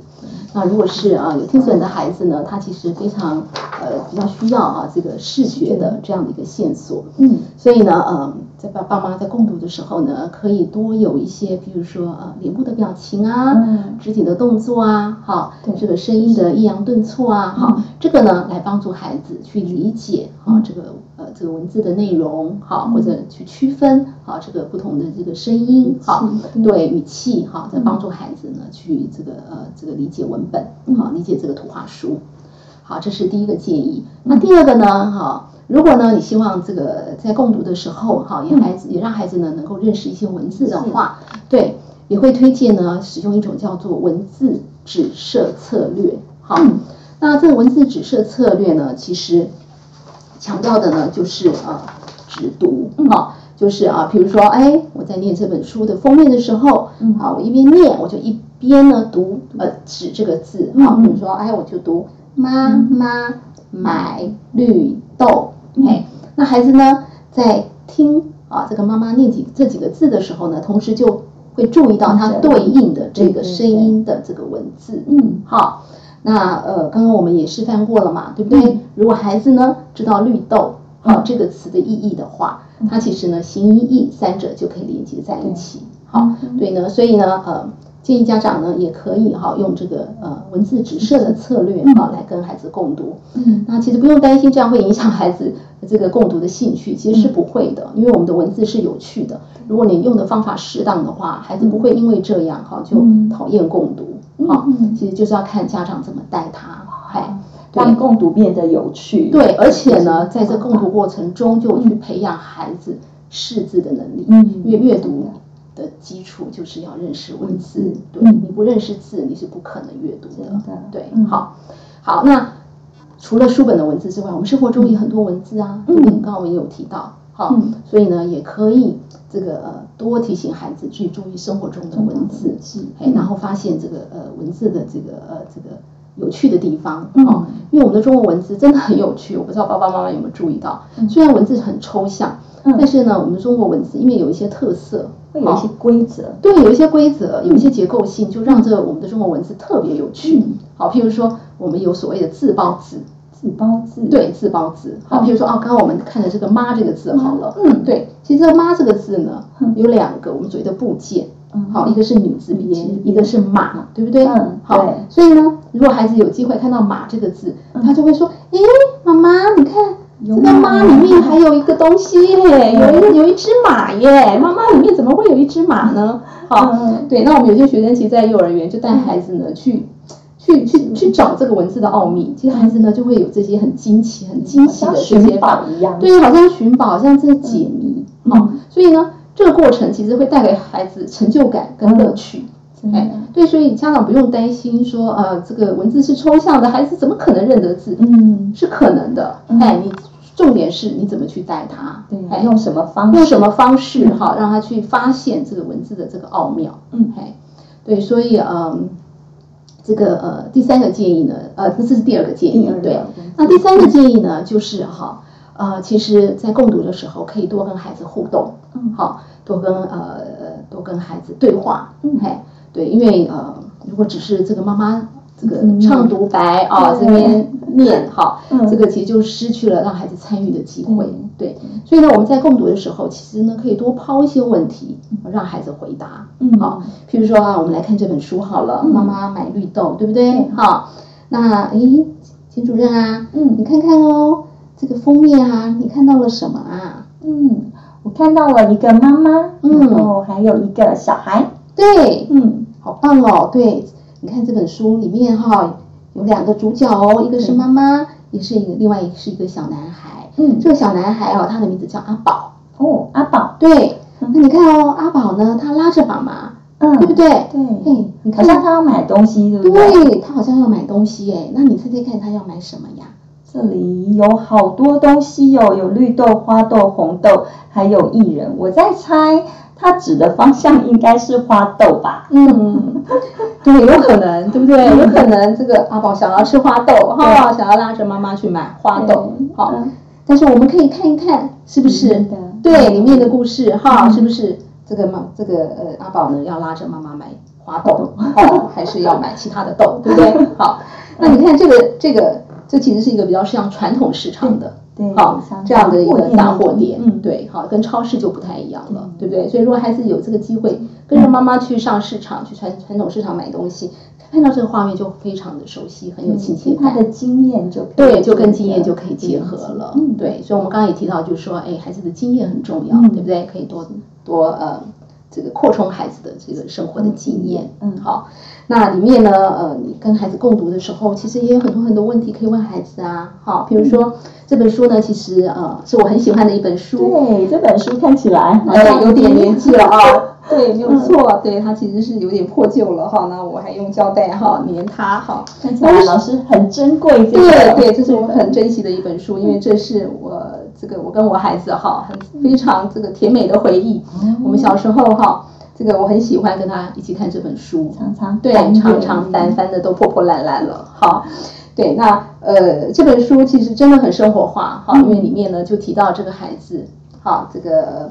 那如果是啊有听损的孩子呢，他其实非常呃比较需要啊这个视觉的这样的一个线索。嗯所以呢，嗯，在爸爸妈在共读的时候呢，可以多有一些，比如说呃脸部的表情啊，嗯肢体的动作啊，好，这个声音的抑扬顿挫啊，嗯好，这个呢来帮助孩子去理解嗯啊这个呃这个文字的内容，好，或者去区分好这个不同的这个声音，好嗯，对语气，哈，在帮助孩子呢去这个呃这个理解文本，好，理解这个图画书。好，这是第一个建议。那第二个呢？哈，如果呢你希望这个在共读的时候，哈，也孩子也让孩子呢能够认识一些文字的话，对，也会推荐呢使用一种叫做文字指涉策略。好，嗯那这个文字指涉策略呢，其实强调的呢就是呃指读嗯啊，就是啊，比如说哎，我在念这本书的封面的时候，嗯。啊，我一边念我就一边呢读呃指这个字，好，嗯。嗯比如说哎，我就读妈妈买绿豆，嗯。哎，那孩子呢在听啊这个妈妈念几这几个字的时候呢，同时就会注意到它嗯对应的这个声音的这个文字，嗯。好，那呃，刚刚我们也示范过了嘛，对不对？嗯。如果孩子呢知道绿豆这个词的意义的话，它其实呢形音义三者就可以连接在一起。好，嗯对呢，所以呢，呃，建议家长呢也可以哈、用这个呃文字指射的策略嗯哈、来跟孩子共读。嗯那其实不用担心这样会影响孩子这个共读的兴趣，其实是不会的，因为我们的文字是有趣的。如果你用的方法适当的话，孩子不会因为这样哈就嗯讨厌共读。嗯好嗯，其实就是要看家长怎么带他，哎，对让共读变得有趣。对，而且呢，在这共读过程中就去培养孩子识字的能力，嗯。因为阅读的基础就是要认识文字。对，嗯。你不认识字，你是不可能阅读的。的，对嗯，好，好，那除了书本的文字之外，我们生活中也很多文字啊，嗯？刚刚我们有提到，好嗯，所以呢，也可以这个呃多提醒孩子去注意生活中的文字，是哎，然后发现这个呃文字的这个呃这个有趣的地方嗯。哦，因为我们的中文文字真的很有趣，我不知道爸爸妈妈有没有注意到，虽然文字很抽象，嗯。但是呢，我们的中国文字因为有一些特色，哦会有一些规则。对，有一些规则，有一些结构性，就让这我们的中国文字特别有趣。嗯。好，譬如说我们有所谓的自包字，自包字。对，自包字。好，嗯。譬如说哦，刚刚我们看的这个“妈”这个字好了，嗯。对，其实这个“妈”这个字呢嗯，有两个我们所谓的部件。嗯。好，一个是女字边，一个是马，对不对？嗯好对，所以呢，如果孩子有机会看到“马”这个字，嗯。他就会说：“诶，妈妈，你看有这个“妈”马里面还有一个东西有一有一只马耶，妈妈里面怎么会有一只马呢？”好，嗯对，那我们有些学生其实，在幼儿园就带孩子呢去。去去去找这个文字的奥秘，其实孩子呢就会有这些很惊奇、很惊奇的这些宝一样。对，好像寻宝，好像这个解谜，嗯。哦，所以呢，这个过程其实会带给孩子成就感跟乐趣。哎，对，所以家长不用担心说，呃，这个文字是抽象的，孩子怎么可能认得字？嗯，是可能的。嗯哎，你重点是你怎么去带他？对，哎，用什么方式？用什么方式嗯哈，让他去发现这个文字的这个奥妙。嗯哎，对，所以嗯，这个呃第三个建议呢，呃，这是第二个建议对。那第三个建议呢，就是哈，呃，其实在共读的时候可以多跟孩子互动，嗯好，多跟呃多跟孩子对话，嗯嘿，对，因为呃，如果只是这个妈妈这个嗯唱独白啊，对这边念哈，嗯这个其实就失去了让孩子参与的机会嗯，对，所以呢，我们在共读的时候，其实呢可以多抛一些问题，让孩子回答，嗯好，譬如说啊，我们来看这本书好了，嗯妈妈买绿豆，对不对对？好，那诶，秦主任啊，嗯你看看哦，这个封面啊，你看到了什么啊？嗯，我看到了一个妈妈，嗯然后还有一个小孩，对，嗯好棒哦！对，你看这本书里面哈、有两个主角哦，一个是妈妈，也是一个，另外一个是一个小男孩。嗯，这个小男孩哦，他的名字叫阿宝。哦，阿宝，对，嗯那你看哦，阿宝呢，他拉着妈妈，嗯，对不对？对，嘿，你看，好像他要买东西，对不对？对他好像要买东西哎，那你猜猜看他要买什么呀？这里有好多东西哦，有绿豆、花豆、红豆，还有薏仁。我在猜，它指的方向应该是花豆吧？嗯，对，有可能，对不对？有可能这个阿宝想要吃花豆哈，想要拉着妈妈去买花豆，好。嗯但是我们可以看一看，是不是对里面的故事哈，嗯是不是这个妈这个呃阿宝呢要拉着妈妈买花豆，哦，还是要买其他的豆，对不对？好，那你看这个这个这其实是一个比较像传统市场的。对，好像，这样的一个大货店，嗯，对，好，跟超市就不太一样了，对不对？所以如果孩子有这个机会，跟着妈妈去上市场，去传传统市场买东西，看到这个画面就非常的熟悉，很有亲切感。他的经验就对，就跟经验就可以结合了。嗯，对，所以我们刚刚也提到，就是说，哎，孩子的经验很重要，嗯对不对？可以多多呃这个扩充孩子的这个生活的经验。嗯好，那里面呢，呃，你跟孩子共读的时候，其实也有很多很多问题可以问孩子啊。好，比如说这本书呢，其实呃是我很喜欢的一本书。对，这本书看起来好呃，像有点年纪了啊。对，没有嗯错，对它其实是有点破旧了哈。那我还用胶带哈粘它哈。看起来老师很珍贵这个。对对，这是我很珍惜的一本书，因为这是我这个我跟我孩子哈很非常这个甜美的回忆。我们小时候哈，这个我很喜欢跟他一起看这本书，常常。对，常常翻翻的都破破烂烂了。好，对，那呃这本书其实真的很生活化哈，因为里面呢就提到这个孩子，哈，这个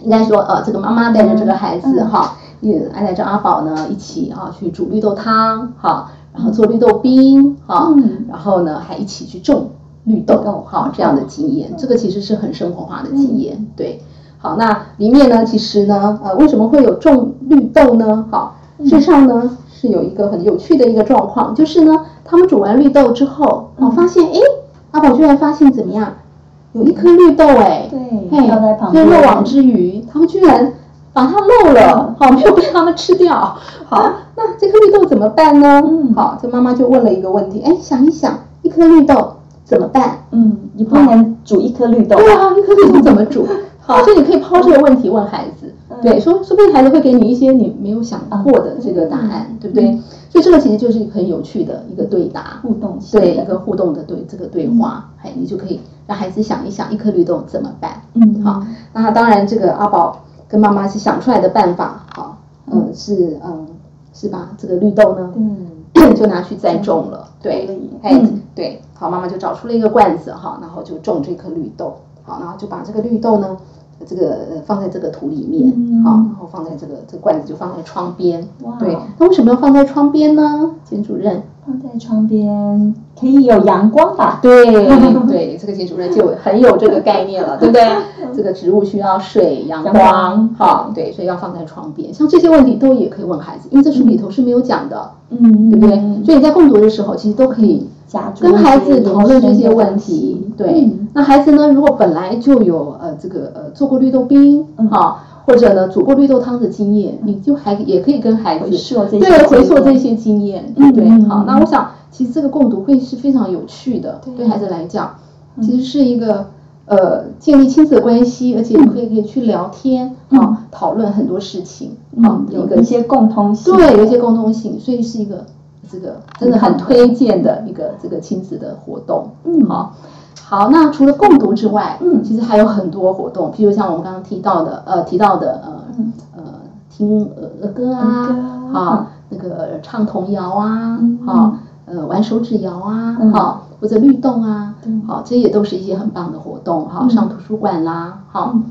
应该说呃这个妈妈带着这个孩子哈，也带着阿宝呢一起哈去煮绿豆汤哈，然后做绿豆冰哈，嗯。然后呢还一起去种绿豆哈这样的经验，这个其实是很生活化的经验，对。好，那里面呢，其实呢，呃，为什么会有种绿豆呢？好，事实上呢，是有一个很有趣的一个状况，就是呢，他们煮完绿豆之后，我、发现，哎，阿宝居然发现怎么样，有一颗绿豆，哎，对嘿掉在旁边。漏网之鱼，他们居然把它漏了，好，没有被他们吃掉。好，那这颗绿豆怎么办呢？嗯。好，这妈妈就问了一个问题，哎，想一想，一颗绿豆怎么办？嗯，你不能煮一颗绿豆。对啊，一颗绿豆怎么煮？好，所以你可以抛这个问题问孩子，对，说说不定孩子会给你一些你没有想过的这个答案，对不对？所以这个其实就是一个很有趣的一个对答，互动性。对一个互动的对这个对话，哎，你就可以让孩子想一想，一颗绿豆怎么办？嗯，好，那当然这个阿宝跟妈妈是想出来的办法，好，嗯，是嗯是吧？这个绿豆呢，嗯，就拿去栽种了，对哎嗯，对，好，妈妈就找出了一个罐子哈，然后就种这颗绿豆，好，然后就把这个绿豆呢，这个呃放在这个土里面，嗯好，然后放在这个这个罐子就放在窗边，对，那为什么要放在窗边呢？简主任，放在窗边可以有阳光吧？对 对，这个金主任就很有这个概念了，对不对？这个植物需要水、阳阳光光，好，对，所以要放在窗边。像这些问题都也可以问孩子，因为这书里头是没有讲的，嗯，对不对？所以你在共读的时候，其实都可以跟孩子讨论这些问题。对嗯，那孩子呢，如果本来就有呃这个呃做过绿豆冰嗯啊，或者呢煮过绿豆汤的经验，你就还也可以跟孩子对回溯这些经验，对？好，那我想其实这个共读会是非常有趣的，对。对孩子来讲，其实是一个。呃，建立亲子关系，而且可以可以去聊天啊，讨论很多事情啊有一些共通性，对，有一些共通性，所以是一个这个真的很推荐的一个这个亲子的活动。嗯。好，好，那除了共读之外，嗯。其实还有很多活动，譬如像我们刚刚提到的，呃，提到的呃嗯。呃听儿儿歌啊好，那个唱童谣啊嗯，好，呃，玩手指谣啊嗯，好，或者律动啊对，好，这也都是一些很棒的活动，好，嗯。上图书馆啦，好嗯，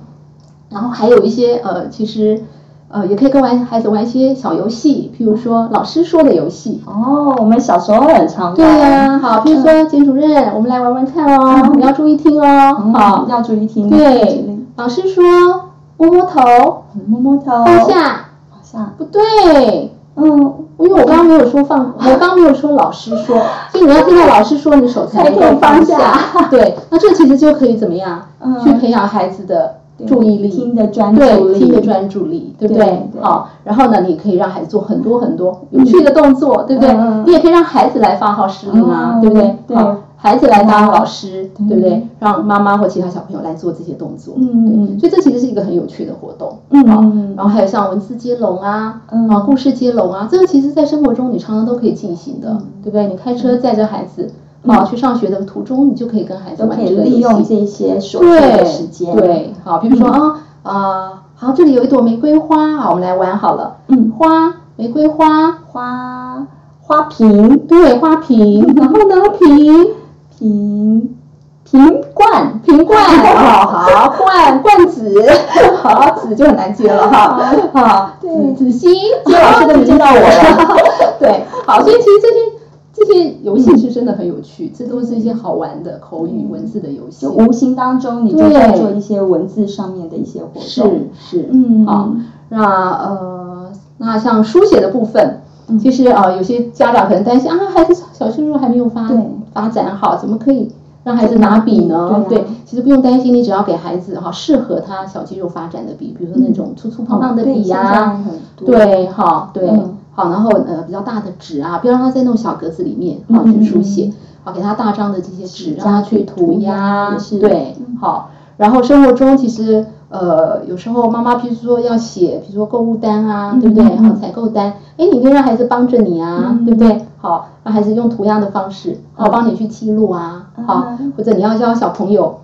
然后还有一些呃，其实呃，也可以跟玩孩子玩一些小游戏，譬如说老师说的游戏。哦，我们小时候很常玩。对呀、好，譬如说简主任，我们来玩玩看哦，嗯。你要注意听哦，嗯好，要注意听，对，老师说摸摸头，摸摸头，放下，放下，不对，嗯，因为我刚刚没有说放，我刚刚没有说老师说，所以你要听到老师说，你手才能够放下。对，那这其实就可以怎么样，嗯去培养孩子的注意力，听的专注对，力，听的专注力，对不对？对对。好，然后呢，你可以让孩子做很多很多有趣的动作，对不对？你也可以让孩子来发号施令啊，嗯。对不对？对。好，孩子来当老师，对。对不对？让妈妈或其他小朋友来做这些动作，嗯对，所以这其实是一个很有趣的活动，嗯好嗯。然后还有像文字接龙啊，嗯。啊，故事接龙啊，这个其实在生活中你常常都可以进行的，嗯。对不对？你开车载着孩子，啊，去上学的途中，你就可以跟孩子都可以玩这个利用。这些琐碎的时间，，对，好，比如说啊啊，好，这里有一朵玫瑰花，好，我们来玩好了。嗯，花，玫瑰花，花花瓶。对，花瓶，然后呢，瓶，瓶瓶罐，瓶罐，好 好，罐罐子，好，子就很难接了哈，好，对。子子欣，接老师都接到我了，对，好，所以其实这些。这些游戏是真的很有趣，这都是一些好玩的口语文字的游戏。就。无形当中你就在做一些文字上面的一些活动，是是，嗯。好，那呃，那像书写的部分，嗯。其实呃，有些家长可能担心啊，孩子小时候还没有发发展好，怎么可以让孩子拿笔呢？对啊。其实不用担心，你只要给孩子哈适合他小肌肉发展的笔，比如说那种粗粗胖胖的笔呀、嗯对好，对，嗯好，然后呃比较大的纸啊，不要让他在那种小格子里面好嗯去书写嗯，好给他大张的这些纸，让他去涂鸦对嗯，好，然后生活中其实呃有时候妈妈譬如说要写，比如说购物单啊，对不对？嗯嗯好，采购单，哎，你可以让孩子帮着你啊，嗯对不对？好，让孩子用涂鸦的方式，好帮你去记录啊，好嗯，或者你要教小朋友。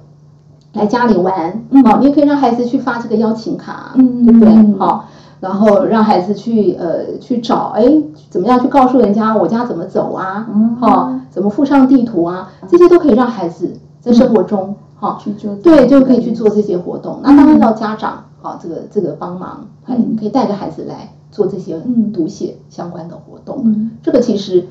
来家里玩，嗯好，你也可以让孩子去发这个邀请卡，嗯对不对嗯？好，然后让孩子去呃去找，哎，怎么样去告诉人家我家怎么走啊？嗯好，怎么附上地图啊？这些都可以让孩子在生活中，哈，去做对，就可以去做这些活动。那当然要家长，哦，这个这个帮忙，哎，嗯你可以带着孩子来做这些嗯读写相关的活动。嗯这个其实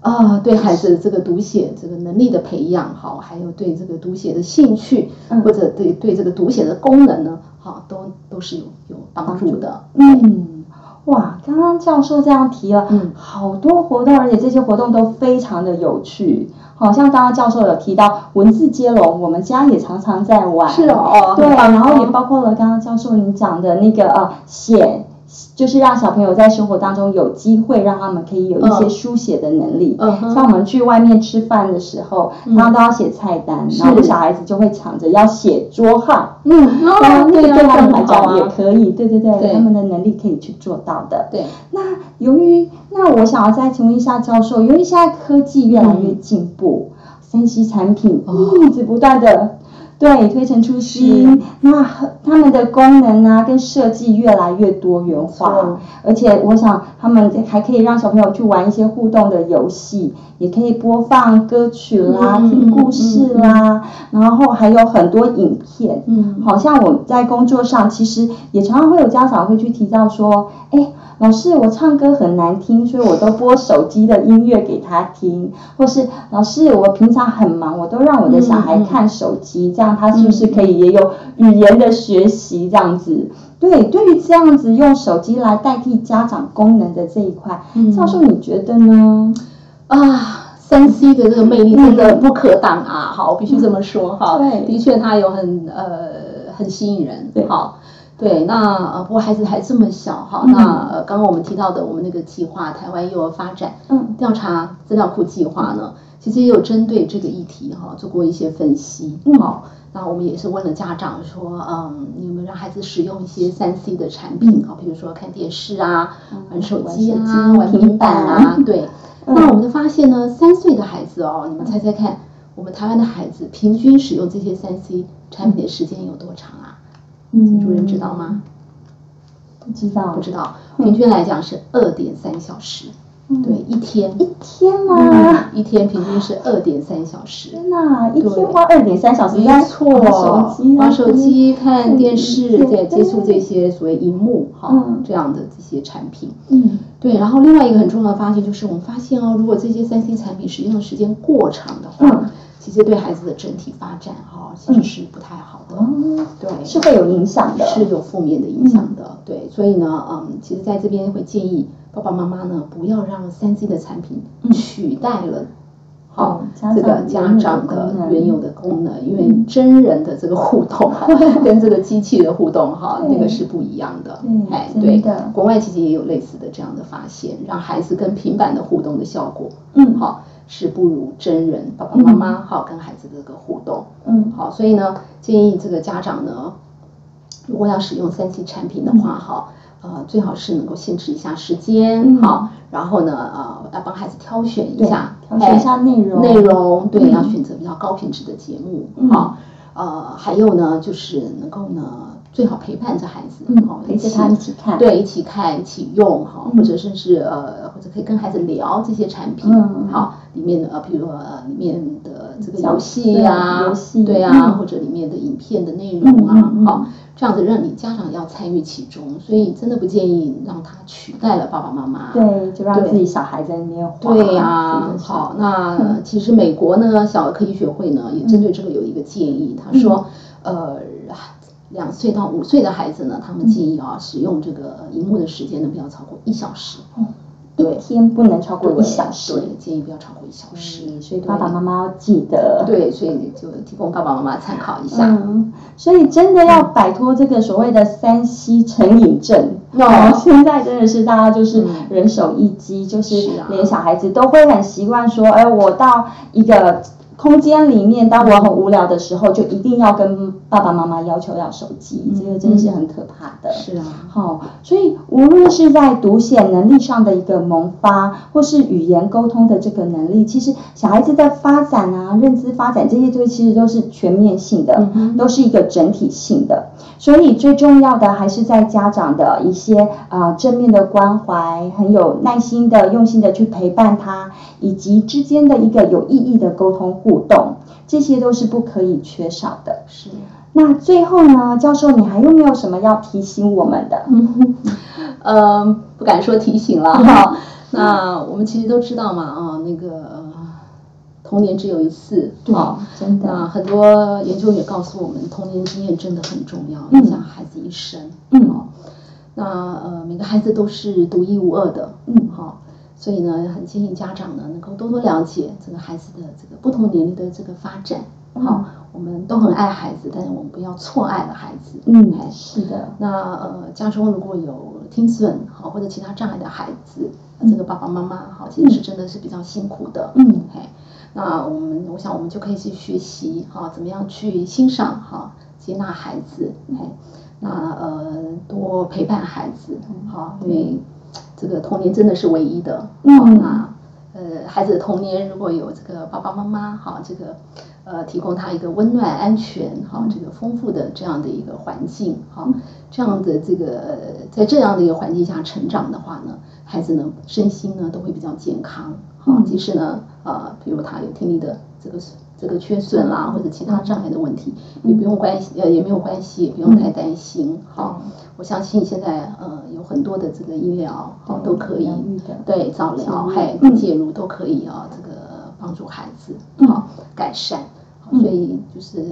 啊，对孩子这个读写这个能力的培养，好，还有对这个读写的兴趣，嗯或者对对这个读写的功能呢，好，都都是有有帮助的。嗯，哇，刚刚教授这样提了，嗯好多活动，而且这些活动都非常的有趣。好像刚刚教授有提到文字接龙，我们家也常常在玩。是哦对，然后也哦包括了刚刚教授你讲的那个呃写。就是让小朋友在生活当中有机会，让他们可以有一些嗯书写的能力。像我们去外面吃饭的时候，嗯常常都要写菜单，然后小孩子就会抢着要写桌号。嗯，对啊，对他们来讲也啊。可以，对对对，对他们的能力可以去做到的。对，那由于，那我想要再请问一下教授，由于现在科技越来越进步，三 C 产品哦一直不断的对推陈出新，那很他们的功能啊跟设计越来越多元化，而且我想他们还可以让小朋友去玩一些互动的游戏，也可以播放歌曲啦、嗯听故事啦，然后还有很多影片。嗯，好像我在工作上，其实也常常会有家长会去提到说，哎，老师，我唱歌很难听，所以我都播手机的音乐给他听，或是老师，我平常很忙，我都让我的小孩看手机，这样他是不是可以也有语言的学习这样子？对，对于这样子用手机来代替家长功能的这一块，嗯教授你觉得呢？啊，三 C 的这个魅力真的不可挡啊！好，我必须这么说哈。对的确它有很呃很吸引人。对好。对，那呃，不过孩子还这么小哈，嗯那呃，刚刚我们提到的我们那个计划——台湾幼儿发展嗯调查资料库计划呢，其实也有针对这个议题哈做过一些分析。嗯好，那我们也是问了家长说，嗯，你有没有让孩子使用一些三 C 的产品啊？比如说看电视啊、玩手机啊、嗯玩玩平板啊，对。嗯那我们就发现呢，三岁的孩子哦，你们猜猜看，我们台湾的孩子平均使用这些三 C 产品的时间有多长啊？嗯主任知道吗？不知道，不知道，平均来讲是二点三小时，嗯对，一天。一天吗？嗯，一天平均是二点三小时。天哪，一对天花二点三小时没在错，玩手机啊，玩手机、看电视，对对，接触这些所谓荧幕哈嗯这样的这些产品。嗯对，然后另外一个很重要的发现就是，我们发现哦，如果这些三 C 产品使用的时间过长的话，嗯其实对孩子的整体发展哈，其实是不太好的。哦，对，是会有影响的，是有负面的影响的。对，所以呢，嗯，其实在这边会建议爸爸妈妈呢，不要让三 C 的产品取代了。好嗯，这个家长的原有的功能，因为真人的这个互动哈，跟这个机器的互动哈，那个是不一样的。对哎，对的，国外其实也有类似的这样的发现，让孩子跟平板的互动的效果，嗯好是不如真人爸爸妈妈好跟孩子的这个互动。嗯。好，所以呢，建议这个家长呢，如果要使用三 C 产品的话，哈、呃，最好是能够限制一下时间，嗯。好，然后呢，呃，要帮孩子挑选一下，挑选一下哎内容内容对，嗯。要选择比较高品质的节目，嗯。好，呃，还有呢，就是能够呢，最好陪伴着孩子，嗯好，陪着他一起看。对，一起看，一起用，哈，嗯。或者甚至呃，或者可以跟孩子聊这些产品，嗯。好，里面的呃，比如说呃，里面的这个游戏呀、色游戏。对啊，嗯。或者里面的影片的内容啊，好，这样子让你家长要参与其中，所以真的不建议让他取代了爸爸妈妈。对，就让对自己小孩在那边画对呀、好，那其实美国呢，小儿科医学会呢也针对这个有一个建议，他说，呃，两岁到五岁的孩子呢，他们建议啊使用这个荧幕的时间呢不要超过一小时。一对天不能超过一小时。对，建议不要超过一小时。是，所以爸爸妈妈要记得。对，所以就提供爸爸妈妈参考一下。嗯，所以真的要摆脱这个所谓的三 C 成瘾症。哦现在真的是大家就是嗯人手一机，就是连小孩子都会很习惯说，哎，我到一个空间里面，当我很无聊的时候，就一定要跟爸爸妈妈要求要手机，嗯这个真的是很可怕的。是啊，好、所以无论是在读写能力上的一个萌发，或是语言沟通的这个能力，其实小孩子的发展啊、认知发展这些都，其实都是全面性的，嗯都是一个整体性的。所以最重要的还是在家长的一些啊、呃正面的关怀，很有耐心的、用心的去陪伴他，以及之间的一个有意义的沟通互动，这些都是不可以缺少的。是。那最后呢，教授，你还有没有什么要提醒我们的？呃，不敢说提醒了 哈。那我们其实都知道嘛，啊，那个呃童年只有一次，对啊，真的那很多研究也告诉我们，童年经验真的很重要，嗯影响孩子一生。嗯哦那呃，每个孩子都是独一无二的，嗯好、所以呢，很建议家长呢能够多多了解这个孩子的这个不同年龄的这个发展。好、嗯我们都很爱孩子，但是我们不要错爱了孩子。嗯哎，是的，那呃，家中如果有听损好或者其他障碍的孩子，那这个爸爸妈妈好，其实是真的是比较辛苦的。嗯哎，那我们我想我们就可以去学习哈，怎么样去欣赏哈，接纳孩子，哎，那呃多陪伴孩子，好，因为这个童年真的是唯一的。嗯好那呃孩子的童年如果有这个爸爸妈妈好，这个呃提供他一个温暖、安全好，这个丰富的这样的一个环境好，这样的这个呃在这样的一个环境下成长的话呢，孩子呢身心呢都会比较健康。好，嗯即使呢，呃，比如他有听力的这个这个缺损啦，或者其他障碍的问题，你不用关心，呃，也没有关系，也不用太担心。好，我相信现在呃有很多的这个医疗，好都可以对早疗还嗯介入都可以啊，这个帮助孩子嗯好改善。所以就是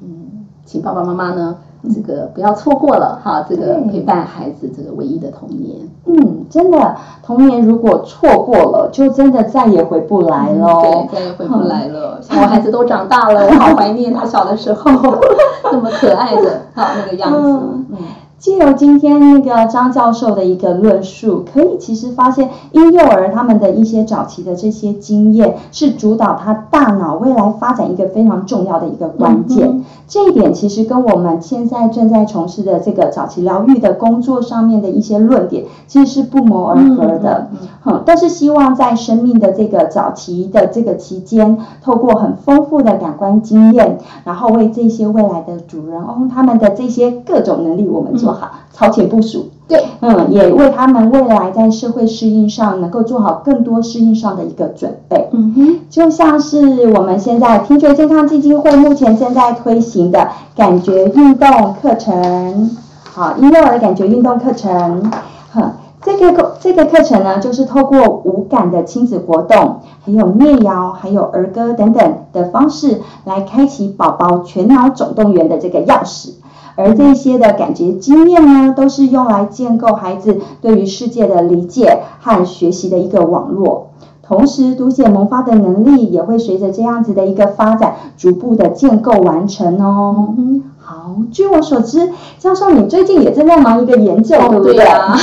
嗯，请爸爸妈妈呢，这个不要错过了哈，这个陪伴孩子这个唯一的童年。嗯，真的，童年如果错过了，就真的再也回不来了。对，再也回不来了。像我孩子都长大了，我 好怀念他小的时候 那么可爱的哈那个样子。嗯嗯，借由今天那个张教授的一个论述，可以其实发现婴幼儿他们的一些早期的这些经验，是主导他大脑未来发展一个非常重要的一个关键。嗯这一点其实跟我们现在正在从事的这个早期疗愈的工作上面的一些论点，其实是不谋而合的。嗯嗯嗯，但是希望在生命的这个早期的这个期间，透过很丰富的感官经验，然后为这些未来的主人翁他们的这些各种能力，我们做好超前部署。对，嗯，也为他们未来在社会适应上能够做好更多适应上的一个准备。嗯哼，就像是我们现在听觉健康基金会目前正在推行的感觉运动课程，好，婴幼儿感觉运动课程，哼。这个课这个课程呢，就是透过无感的亲子活动，还有念谣、还有儿歌等等的方式，来开启宝宝全脑总动员的这个钥匙。而这些的感觉经验呢，都是用来建构孩子对于世界的理解和学习的一个网络。同时，读写萌发的能力也会随着这样子的一个发展，逐步的建构完成哦。嗯好，据我所知，教授你最近也正在忙一个研究，哦对不对？对啊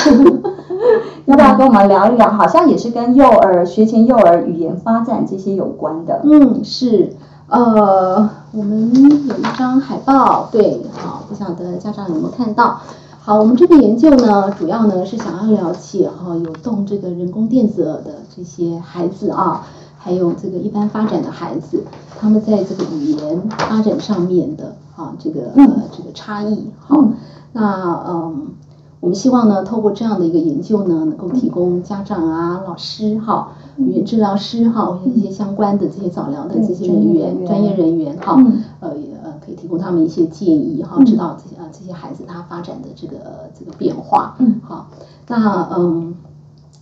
要不要跟我们聊一聊？好像也是跟幼儿学前幼儿语言发展这些有关的。嗯，是。呃，我们有一张海报，对，好，不晓得家长有没有看到？好，我们这个研究呢，主要呢是想要了解哈、有动这个人工电子耳的这些孩子啊，还有这个一般发展的孩子，他们在这个语言发展上面的啊这个呃这个差异。好，嗯那嗯。我们希望呢，透过这样的一个研究呢，能够提供家长啊、老师哈、语言治疗师哈，或者一些相关的这些早疗的这些人员、专业人员。哈，嗯。呃也呃可以提供他们一些建议哈，知道这些呃这些孩子他发展的这个呃这个变化。嗯。好，那嗯，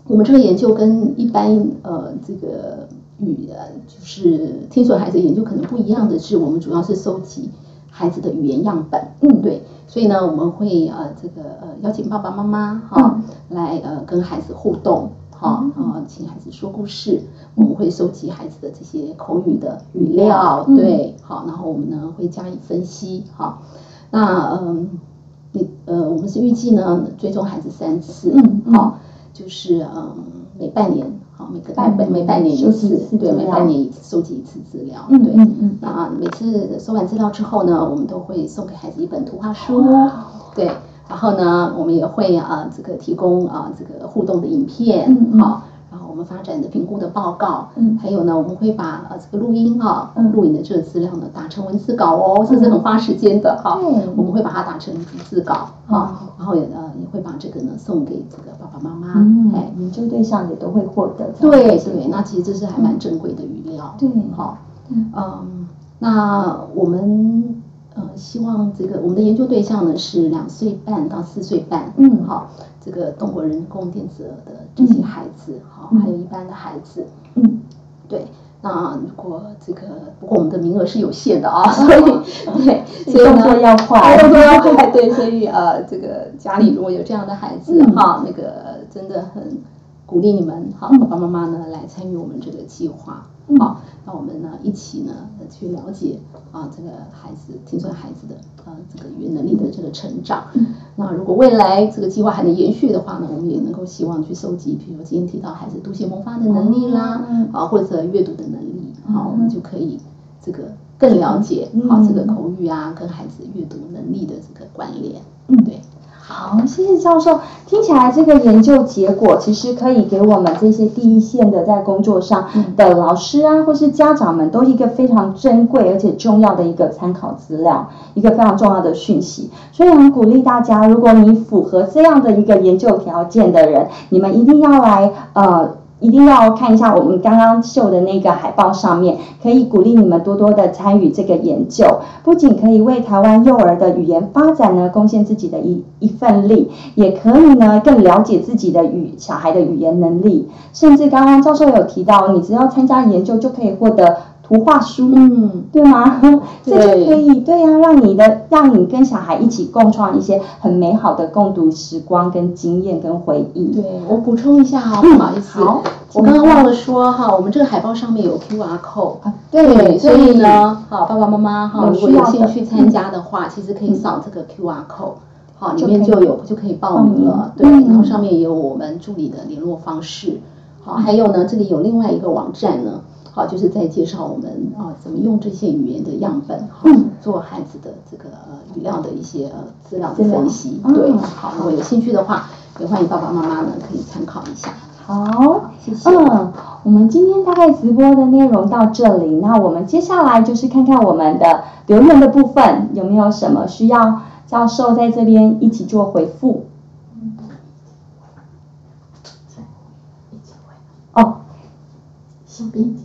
我们这个研究跟一般呃这个语呃就是听损孩子研究可能不一样的是，我们主要是收集孩子的语言样本。嗯，对，所以呢，我们会呃这个呃邀请爸爸妈妈哈、来呃跟孩子互动，好、哈，呃，请孩子说故事，我们会收集孩子的这些口语的语料，对，好，然后我们呢会加以分析，哈，那嗯，你呃，我们是预计呢追踪孩子三次，嗯，好，就是嗯每半年。好，每个半每半年一次，对，每半年一次收集一次资料，对。那每次收完资料之后呢，我们都会送给孩子一本图画书，对。然后呢，我们也会啊，这个提供啊，这个互动的影片，好。我们发展的评估的报告，嗯，还有呢，我们会把呃这个录音哈，录影的这个资料呢打成文字稿哦，这是很花时间的哈。我们会把它打成文字稿哈，然后也呃也会把这个呢送给这个爸爸妈妈，哎，研究对象也都会获得。对对，那其实这是还蛮珍贵的语料。对，好，嗯，那我们。呃，希望这个我们的研究对象呢是两岁半到四岁半，嗯，好，这个动过人工电子耳的这些孩子，好，还有一般的孩子，嗯，对，那如果这个不过我们的名额是有限的啊，所以对，所以动作要快，动作要快，对，所以呃，这个家里如果有这样的孩子，哈，那个真的很鼓励你们，好，爸爸妈妈呢来参与我们这个计划。好，那我们呢一起呢去了解啊这个孩子听说孩子的呃这个语言能力的这个成长。那如果未来这个计划还能延续的话呢，我们也能够希望去收集，比如今天提到孩子读写萌发的能力啦，啊或者阅读的能力，好，我们就可以这个更了解好这个口语啊跟孩子阅读能力的这个关联。嗯，对。好，谢谢教授。听起来这个研究结果其实可以给我们这些第一线的在工作上的老师啊，或是家长们，都一个非常珍贵而且重要的一个参考资料，一个非常重要的讯息。所以很鼓励大家，如果你符合这样的一个研究条件的人，你们一定要来呃。一定要看一下我们刚刚秀的那个海报上面，可以鼓励你们多多的参与这个研究，不仅可以为台湾幼儿的语言发展呢贡献自己的一一份力，也可以呢更了解自己的语小孩的语言能力，甚至刚刚教授有提到，你只要参加研究就可以获得。图画书，嗯，对吗？这就可以，对呀，让你的，让你跟小孩一起共创一些很美好的共读时光、跟经验、跟回忆。对我补充一下哈，不好意思，好，我刚刚忘了说哈，我们这个海报上面有 Q R code，对，所以呢，好，爸爸妈妈哈，如果有兴趣参加的话，其实可以扫这个 Q R code，好，里面就有就可以报名了，对，然后上面也有我们助理的联络方式，好，还有呢，这里有另外一个网站呢。好，就是在介绍我们啊，怎么用这些语言的样本，好 做孩子的这个语料的一些呃资料的分析。对，好，如果有兴趣的话，也欢迎爸爸妈妈呢可以参考一下。好，谢谢。嗯，我们今天大概直播的内容到这里，那我们接下来就是看看我们的留言的部分，有没有什么需要教授在这边一起做回复？哦，小编。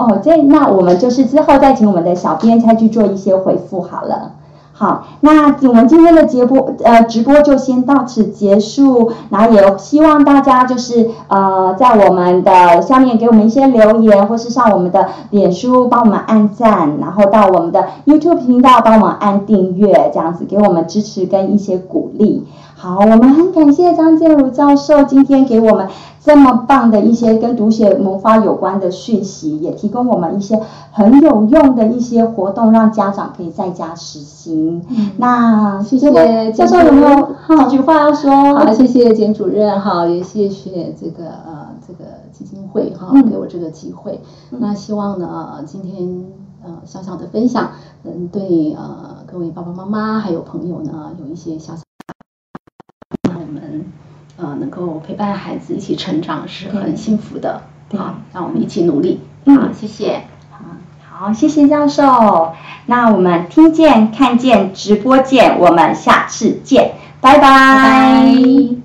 哦，这那我们就是之后再请我们的小编再去做一些回复好了。好，那我们今天的节播呃直播就先到此结束，然后也希望大家就是呃在我们的下面给我们一些留言，或是上我们的脸书帮我们按赞，然后到我们的 YouTube 频道帮我们按订阅，这样子给我们支持跟一些鼓励。好，我们很感谢张建如教授今天给我们。这么棒的一些跟读写萌发有关的讯息，也提供我们一些很有用的一些活动，让家长可以在家实行。那谢谢教授有没有几句话要说？好，谢谢简主任哈，也谢谢这个呃这个基金会哈给我这个机会。那希望呢今天呃小小的分享能对呃各位爸爸妈妈还有朋友呢有一些小小。呃，能够陪伴孩子一起成长是很幸福的。好，让我们一起努力。好，谢谢。好，好，谢谢教授。那我们听见、看见、直播见，我们下次见，拜拜。